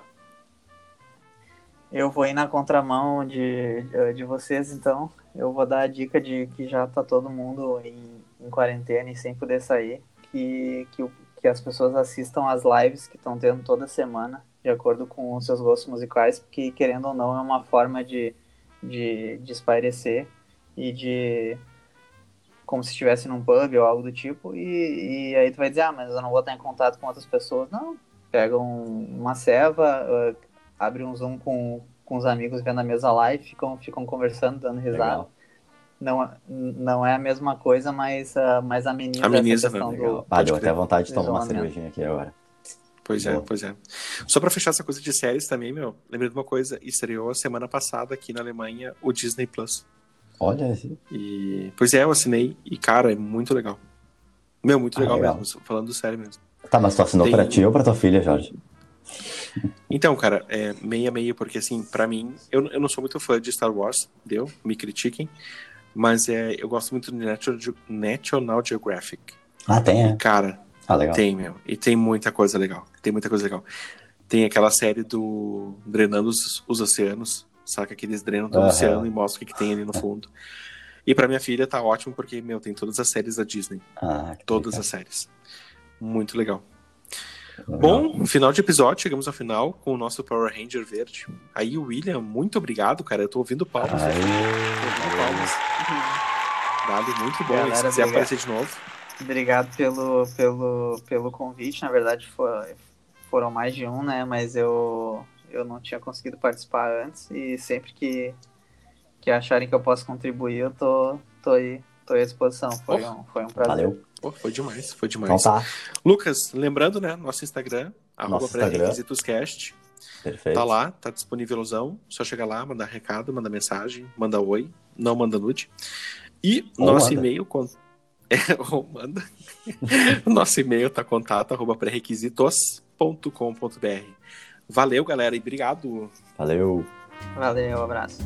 Eu vou ir na contramão de, de vocês, então. Eu vou dar a dica de que já tá todo mundo em, em quarentena e sem poder sair. Que, que, que as pessoas assistam as lives que estão tendo toda semana, de acordo com os seus gostos musicais, porque, querendo ou não, é uma forma de, de, de espairecer e de. como se estivesse num pub ou algo do tipo. E, e aí tu vai dizer, ah, mas eu não vou estar em contato com outras pessoas. Não. Pega um, uma ceva, uh, abre um Zoom com, com os amigos vendo a mesa live, ficam, ficam conversando, dando risada. Não, não é a mesma coisa, mas, uh, mas ameniza, Ameniza, essa questão né? do... Ah, deu até vontade de tomar uma cervejinha aqui agora. Pois é, pois é. Só pra fechar essa coisa de séries também, meu, lembrei de uma coisa, estreou semana passada aqui na Alemanha o Disney Plus. Olha esse. E, pois é, eu assinei e, cara, é muito legal. Meu, muito Ah, legal, legal. mesmo, falando sério mesmo. Tá, mas tu assinou Tem- pra ti ou pra tua filha, Jorge? Então, cara, é meia meia, porque assim, pra mim, eu, eu não sou muito fã de Star Wars, deu? Me critiquem. Mas é, eu gosto muito de National, Ge- National Geographic. Ah, tem, é. Cara, Ah, legal. tem, meu. E tem muita coisa legal. Tem muita coisa legal. Tem aquela série do Drenando os, os Oceanos, saca? Que eles drenam todo o Aham. oceano e mostram o que, que tem ali no [laughs] fundo. E pra minha filha tá ótimo, porque, meu, tem todas as séries da Disney. Ah, Todas legal. as séries. Muito legal. Bom, final de episódio, chegamos ao final com o nosso Power Ranger verde. Aí, William, muito obrigado, cara. Eu tô ouvindo palmas. Aê. Tô ouvindo palmas. Dali, muito bom. Galera, se quiser obrigado. aparecer de novo. Obrigado pelo, pelo, pelo convite. Na verdade, foi, foram mais de um, né? Mas eu, eu não tinha conseguido participar antes. E sempre que, que acharem que eu posso contribuir, eu tô, tô, aí, tô à disposição. Foi, um, foi um prazer. Valeu. Pô, foi demais, foi Então demais. tá. Lucas, lembrando, né? Nosso Instagram, arroba Instagram. pré-requisitoscast. Perfeito. Tá lá, tá disponívelzão. Só chegar lá, mandar recado, mandar mensagem, mandar oi, não manda nude. E Ou nosso manda. e-mail con- [laughs] é, ou manda. [laughs] nosso e-mail tá contato arroba pré-requisitos.com.br. Valeu, galera, e obrigado. Valeu. Valeu, abraço.